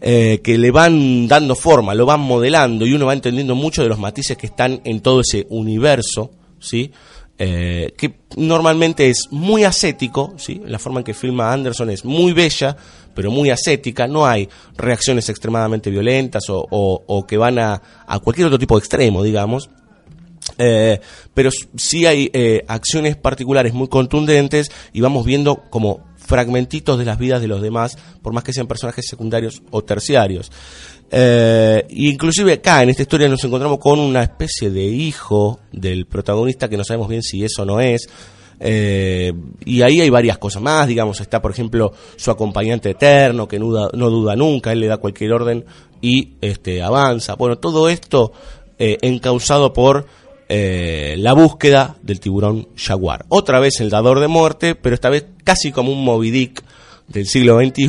A: eh, que le van dando forma, lo van modelando y uno va entendiendo mucho de los matices que están en todo ese universo, ¿sí? Eh, que normalmente es muy ascético, ¿sí? la forma en que filma Anderson es muy bella, pero muy ascética, no hay reacciones extremadamente violentas o, o- que van a, a cualquier otro tipo de extremo, digamos. Eh, pero sí hay eh, acciones particulares muy contundentes y vamos viendo como fragmentitos de las vidas de los demás, por más que sean personajes secundarios o terciarios. Eh, inclusive acá en esta historia nos encontramos con una especie de hijo del protagonista que no sabemos bien si eso no es. Eh, y ahí hay varias cosas más, digamos, está por ejemplo su acompañante eterno que no duda, no duda nunca, él le da cualquier orden y este avanza. Bueno, todo esto eh, encausado por eh, la búsqueda del tiburón jaguar. Otra vez el dador de muerte, pero esta vez casi como un Moby Dick del siglo XXI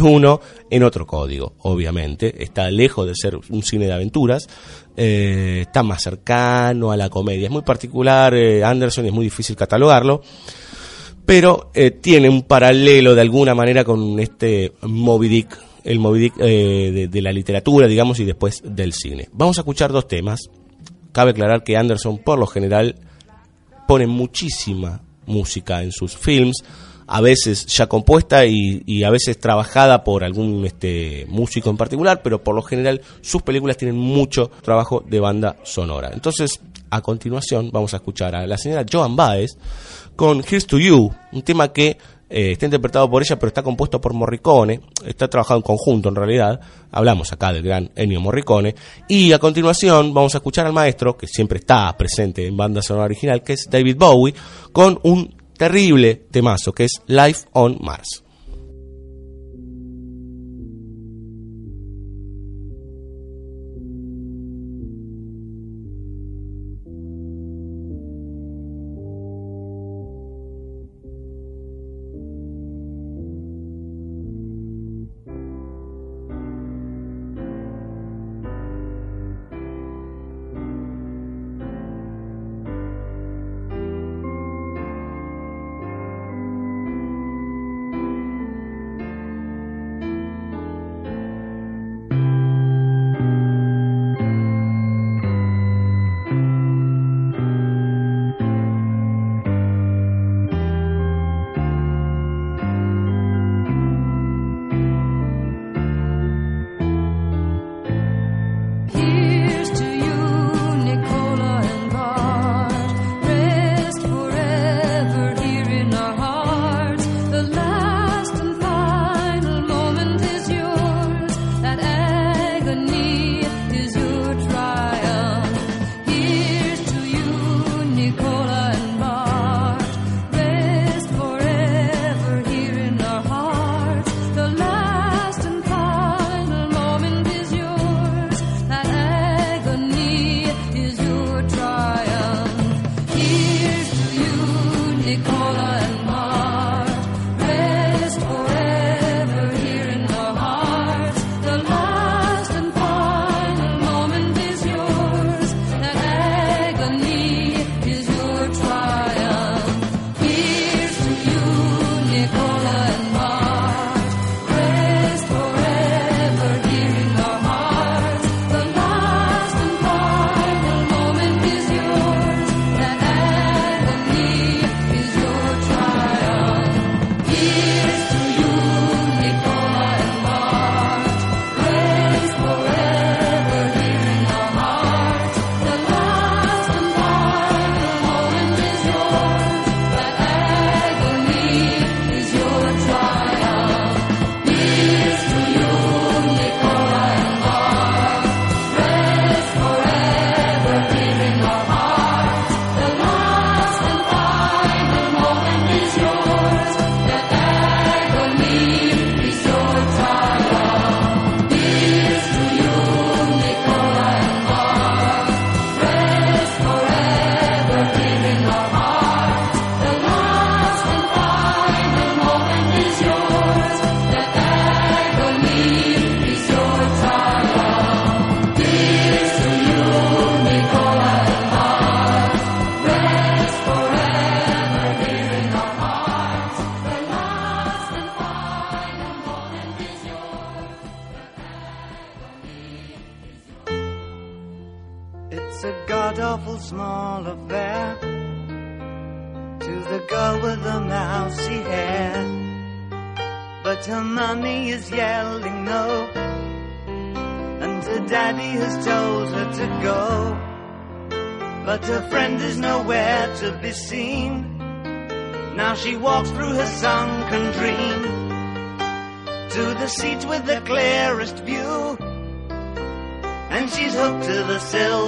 A: en otro código, obviamente. Está lejos de ser un cine de aventuras, eh, está más cercano a la comedia. Es muy particular, eh, Anderson, y es muy difícil catalogarlo, pero tiene un paralelo de alguna manera con este Moby Dick, el Moby Dick de, de la literatura, digamos, y después del cine. Vamos a escuchar dos temas. Cabe aclarar que Anderson, por lo general, pone muchísima música en sus films, a veces ya compuesta y, y a veces trabajada por algún este, músico en particular, pero por lo general sus películas tienen mucho trabajo de banda sonora. Entonces, a continuación, vamos a escuchar a la señora Joan Baez con Here's to You, un tema que eh, está interpretado por ella, pero está compuesto por Morricone, está trabajado en conjunto en realidad, hablamos acá del gran Ennio Morricone, y a continuación vamos a escuchar al maestro, que siempre está presente en banda sonora original, que es David Bowie, con un terrible temazo, que es Life on Mars.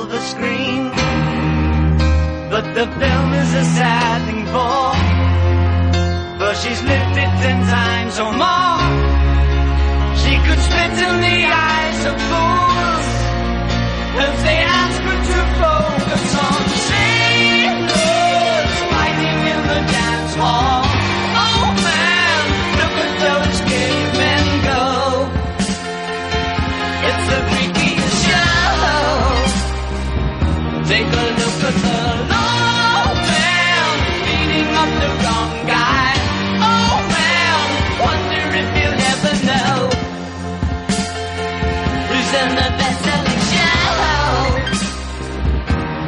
T: Silver screen. But the film is a sad thing for, for she's lived it ten times or more. She could spit in the eyes of fools if they ask her to focus on sailors fighting in the dance hall.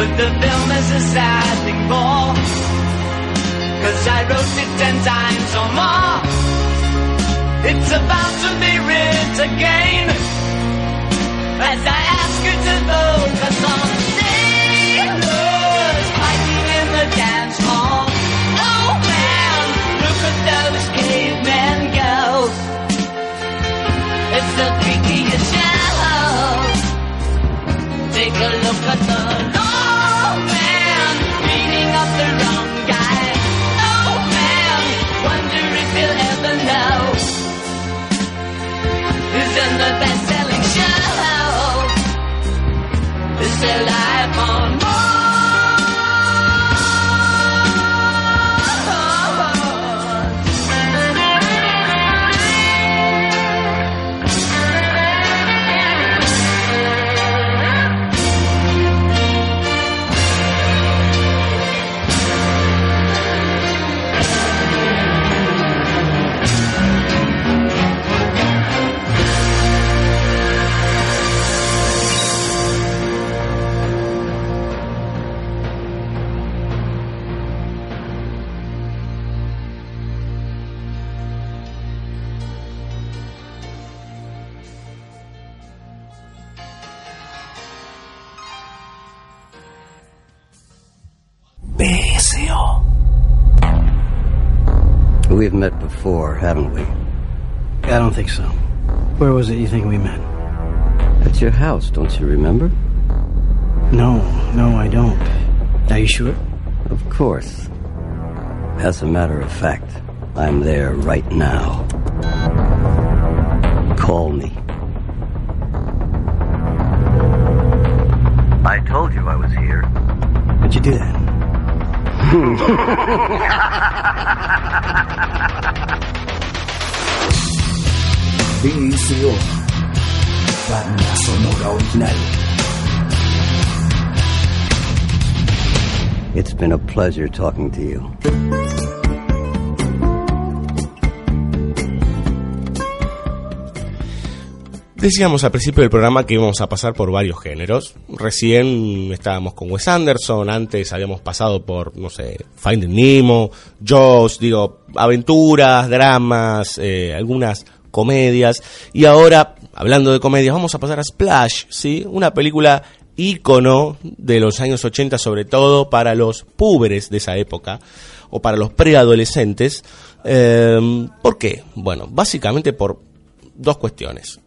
T: But the film is a sad thing for. Cause I wrote it ten times or more. It's about to be writ again. As I ask you to focus on sailors fighting in the dance hall. Oh man, look at those cavemen go. It's the freakiest show. Take a look at the best-selling show. Is their life on
C: BSO.
U: Before, haven't we?
O: I don't think so. Where was it you think we met?
U: At your house, don't you remember?
O: No, no, I don't. Are you sure?
U: Of course. As a matter of fact, I'm there right now. Call me. I told you I was here.
O: How'd you do that?
C: Banda sonora original.
U: It's been a pleasure talking to you.
A: Decíamos al principio del programa que íbamos a pasar por varios géneros. Recién estábamos con Wes Anderson, antes habíamos pasado por, no sé, Finding Nemo, Jaws, digo, aventuras, dramas, eh, algunas comedias. Y ahora, hablando de comedias, vamos a pasar a Splash, ¿sí? Una película ícono de los años 80, sobre todo para los púberes de esa época, o para los preadolescentes, Eh, ¿Por qué? Bueno, básicamente por dos cuestiones.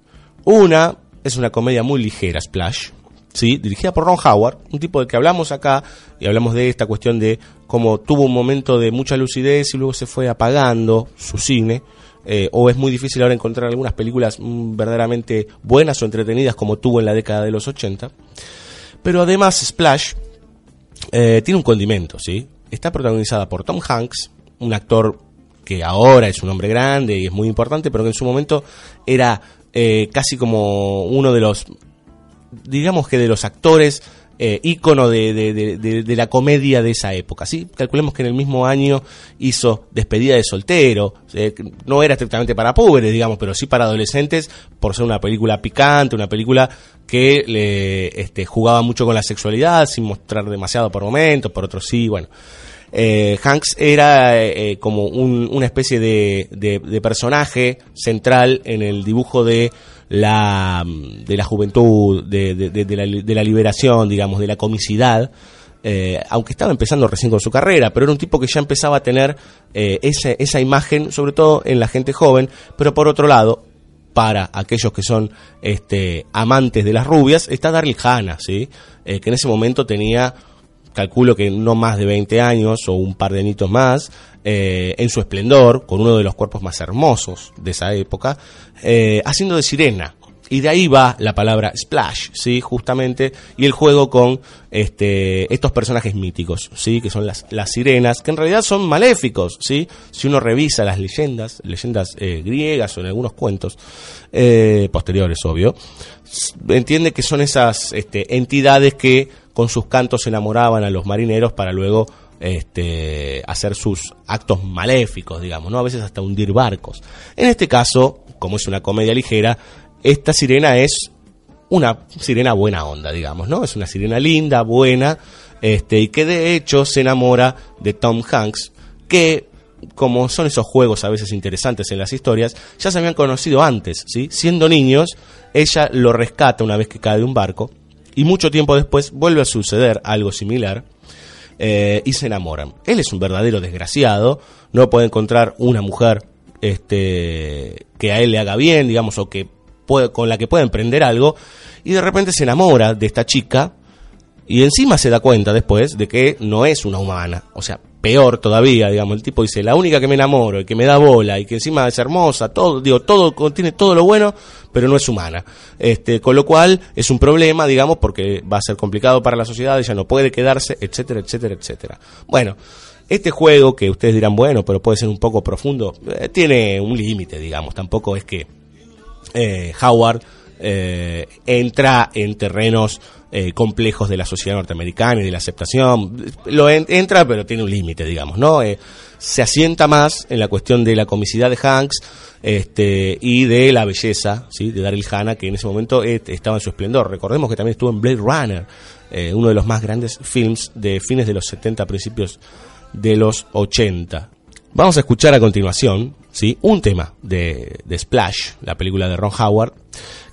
A: Una es una comedia muy ligera, Splash, ¿sí? dirigida por Ron Howard, un tipo del que hablamos acá y hablamos de esta cuestión de cómo tuvo un momento de mucha lucidez y luego se fue apagando su cine. eh, o es muy difícil ahora encontrar algunas películas mm, verdaderamente buenas o entretenidas como tuvo en la década de los 80. Pero además Splash eh, tiene un condimento, ¿sí? Está protagonizada por Tom Hanks, un actor que ahora es un hombre grande y es muy importante, pero que en su momento era eh, casi como uno de los, digamos que de los actores eh, ícono de, de- de- la comedia de esa época. ¿sí? Calculemos que en el mismo año hizo Despedida de soltero, eh, no era estrictamente para pobres, digamos, pero sí para adolescentes, por ser una película picante, una película que le este, jugaba mucho con la sexualidad, sin mostrar demasiado por momentos, por otros sí, bueno. Eh, Hanks era eh, eh, como un- una especie de, personaje central en el dibujo de la, mm, de la juventud, de, de- la, la liberación, digamos, de la comicidad. aunque estaba empezando recién con su carrera, pero era un tipo que ya empezaba a tener ese- esa imagen, sobre todo en la gente joven, pero por otro lado, para aquellos que son este, amantes de las rubias, está Daryl Hannah, ¿sí? Que en ese momento tenía, calculo que no más de 20 años o un par de añitos más, eh, en su esplendor, con uno de los cuerpos más hermosos de esa época, eh, haciendo de sirena. Y de ahí va la palabra splash, sí, justamente, y el juego con este, estos personajes míticos, sí, que son las, sirenas, que en realidad son maléficos, sí. Si uno revisa las leyendas, leyendas eh, griegas o en algunos cuentos posteriores, obvio, entiende que son esas este, entidades que con sus cantos enamoraban a los marineros para luego este, hacer sus actos maléficos, digamos, ¿no? A veces hasta hundir barcos. En este caso, como es una comedia ligera, esta sirena es una sirena buena onda, digamos, ¿no? Es una sirena linda, buena, este, y que de hecho se enamora de Tom Hanks, que como son esos juegos a veces interesantes en las historias, ya se habían conocido antes, ¿sí? Siendo niños, ella lo rescata una vez que cae de un barco, y mucho tiempo después vuelve a suceder algo similar, eh, y se enamoran. Él es un verdadero desgraciado, no puede encontrar una mujer este, que a él le haga bien, digamos, o que puede, con la que pueda emprender algo, y de repente se enamora de esta chica, y encima se da cuenta después de que no es una humana, o sea, peor todavía, digamos, el tipo dice, la única que me enamoro y que me da bola y que encima es hermosa, todo, digo, todo contiene todo lo bueno, pero no es humana. Este, con lo cual es un problema, digamos, porque va a ser complicado para la sociedad, ella no puede quedarse, etcétera, etcétera, etcétera. Bueno, este juego que ustedes dirán, bueno, pero puede ser un poco profundo, eh, tiene un límite, digamos, tampoco es que eh, Howard eh, entra en terrenos eh, complejos de la sociedad norteamericana y de la aceptación. Lo en- entra, pero tiene un límite, digamos, ¿no? Eh, se asienta más en la cuestión de la comicidad de Hanks este, y de la belleza, ¿sí? De Daryl Hannah, que en ese momento eh, estaba en su esplendor. Recordemos que también estuvo en Blade Runner, uno de los más grandes films de fines de los 70, principios de los 80. Vamos a escuchar a continuación ¿sí? un tema de, de Splash, la película de Ron Howard,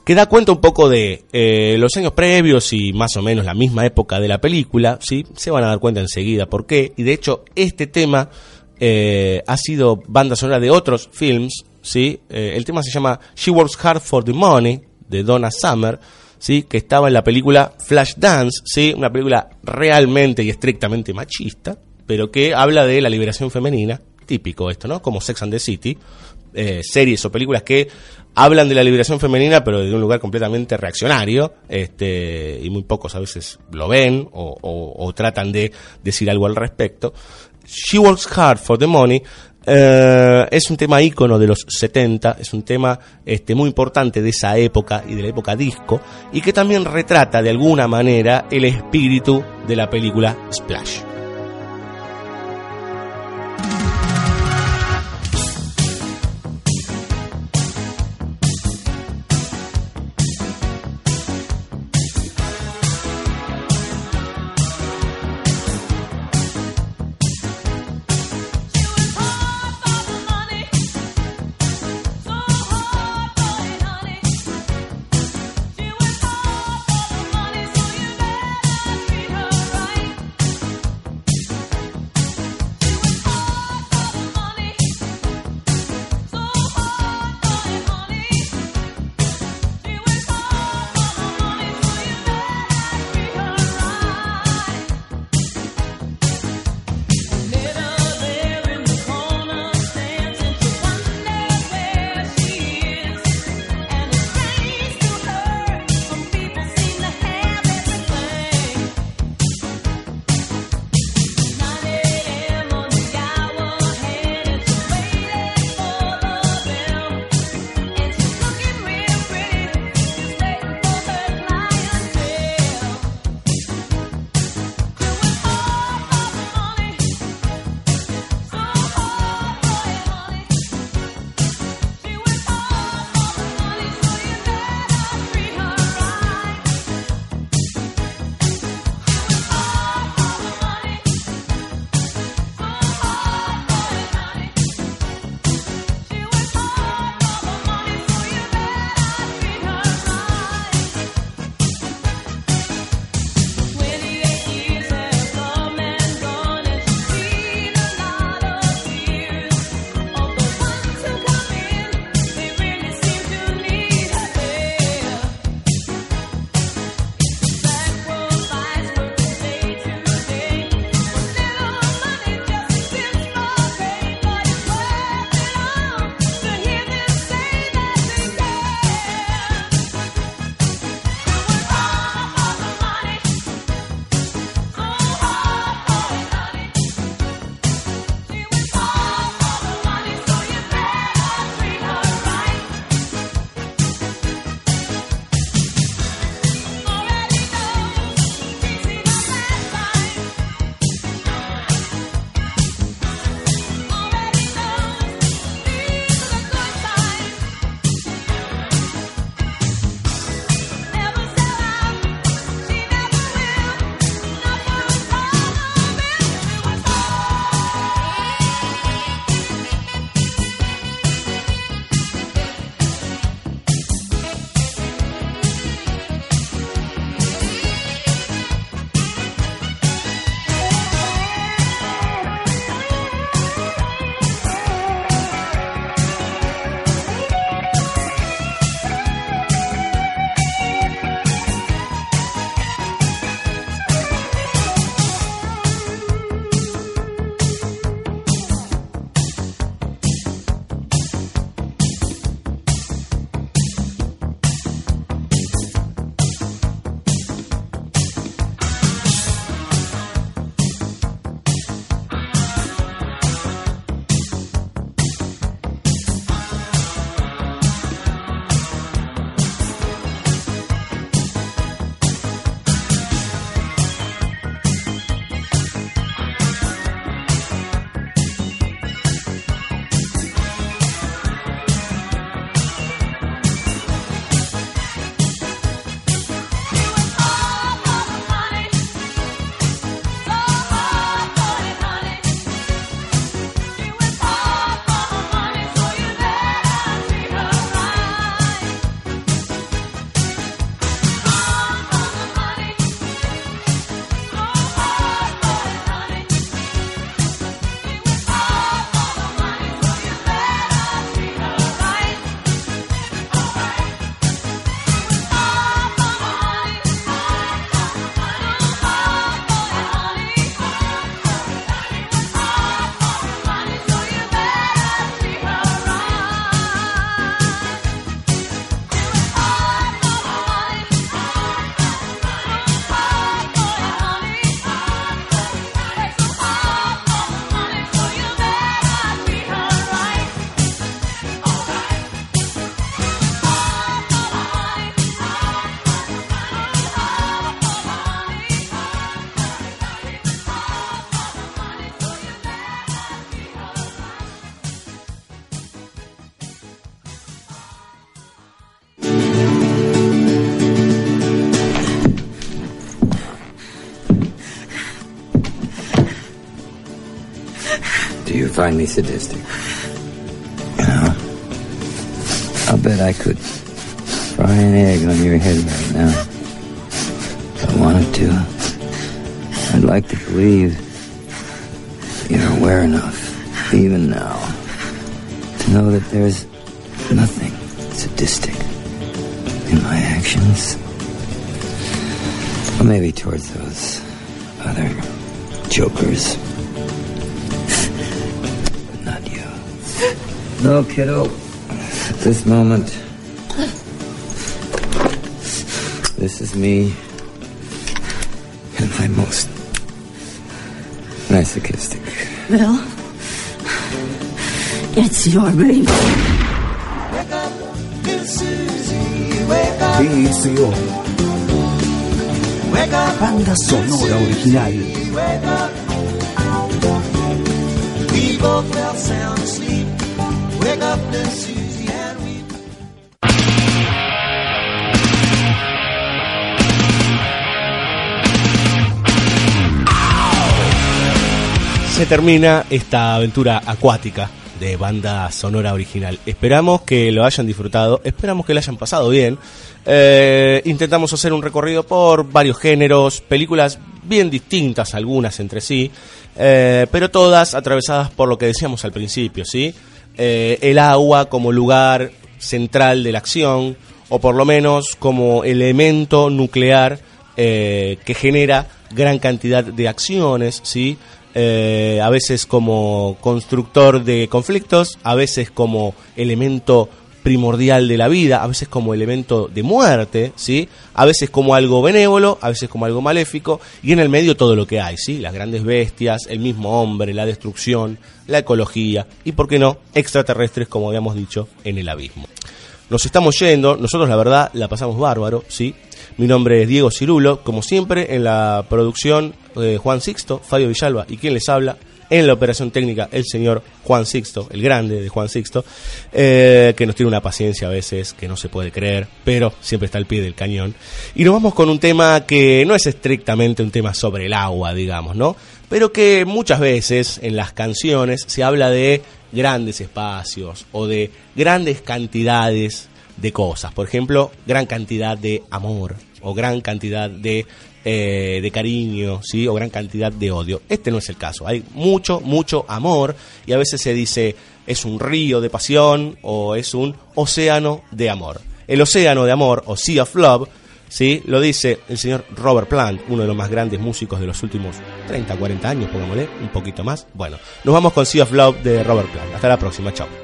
A: que da cuenta un poco de eh, los años previos y más o menos la misma época de la película. ¿sí? Se van a dar cuenta enseguida por qué. Y de hecho, este tema eh, ha sido banda sonora de otros films. ¿sí? Eh, el tema se llama She Works Hard for the Money, de Donna Summer. ¿sí? que estaba en la película Flashdance, ¿sí? una película realmente y estrictamente machista, pero que habla de la liberación femenina, típico esto, ¿no? Como Sex and the City, eh, series o películas que hablan de la liberación femenina, pero de un lugar completamente reaccionario, este, y muy pocos a veces lo ven o tratan de decir algo al respecto. She Works Hard for the Money eh, es un tema ícono de los 70, es un tema este, muy importante de esa época y de la época disco, y que también retrata de alguna manera el espíritu de la película Splash.
U: Find sadistic. You know, I'll bet I could fry an egg on your head right now. If I wanted to. I'd like to believe you're aware enough, even now, to know that there's nothing sadistic in my actions. Or maybe towards those other jokers. No, kiddo. At this moment, this is me and my most masochistic.
V: Well, it's your baby.
W: Wake up, Miss Susie,
X: wake up. TCO. Wake up, Banda sonora original. Wake up. We both felt sound.
A: Se termina esta aventura acuática de banda sonora original. Esperamos que lo hayan disfrutado, esperamos que lo hayan pasado bien. Eh, intentamos hacer un recorrido por varios géneros, películas bien distintas algunas entre sí, eh, pero todas atravesadas por lo que decíamos al principio, ¿sí? Eh, el agua como lugar central de la acción, o por lo menos como elemento nuclear eh, que genera gran cantidad de acciones, ¿sí? Eh, a veces como constructor de conflictos, a veces como elemento primordial de la vida, a veces como elemento de muerte, ¿sí? A veces como algo benévolo, a veces como algo maléfico, y en el medio todo lo que hay, ¿sí? Las grandes bestias, el mismo hombre, la destrucción, la ecología, y por qué no, extraterrestres, como habíamos dicho, en el abismo. Nos estamos yendo, nosotros la verdad la pasamos bárbaro, ¿sí? Mi nombre es Diego Cirulo, como siempre en la producción eh, Juan Sixto, Fabio Villalba y quien les habla, en la operación técnica el señor Juan Sixto, el grande de Juan Sixto, eh, que nos tiene una paciencia a veces que no se puede creer, pero siempre está al pie del cañón. Y nos vamos con un tema que no es estrictamente un tema sobre el agua, digamos, ¿no? Pero que muchas veces en las canciones se habla de grandes espacios o de grandes cantidades de cosas. Por ejemplo, gran cantidad de amor o gran cantidad de, eh, de cariño, ¿sí? O gran cantidad de odio. Este no es el caso. Hay mucho, mucho amor y a veces se dice es un río de pasión o es un océano de amor. El océano de amor o Sea of Love, ¿sí? Lo dice el señor Robert Plant, uno de los más grandes músicos de los últimos 30, 40 años, pongámosle, un poquito más. Bueno, nos vamos con Sea of Love de Robert Plant. Hasta la próxima, chao.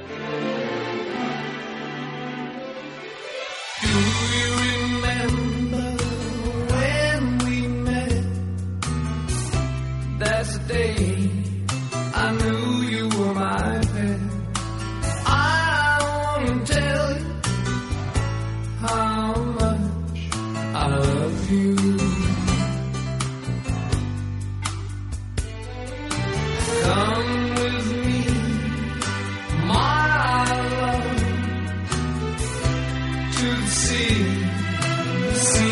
N: To the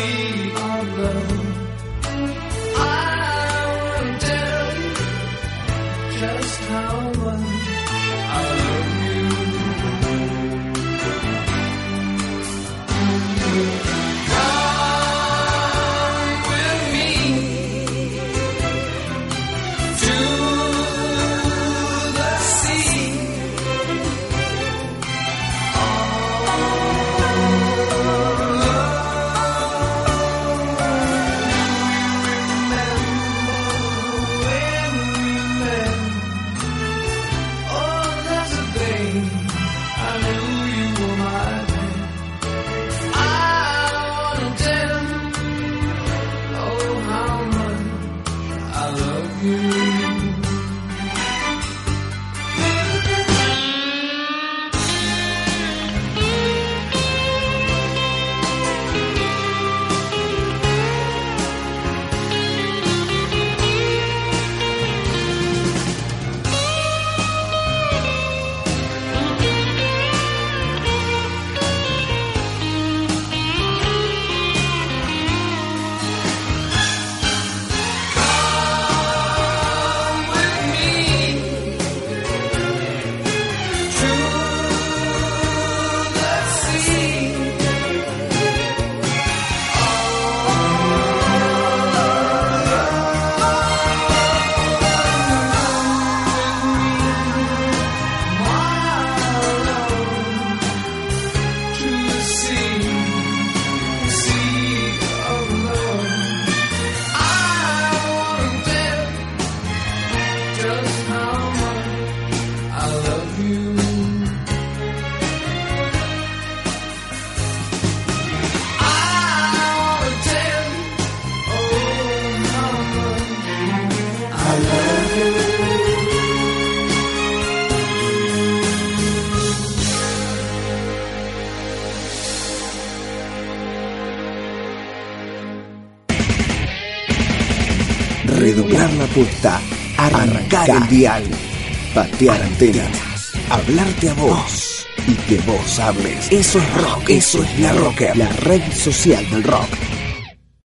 C: apuesta, arrancar el dial, patear antenas, hablarte a vos y que vos hables. Eso es rock, eso es la rocker, la red social del rock.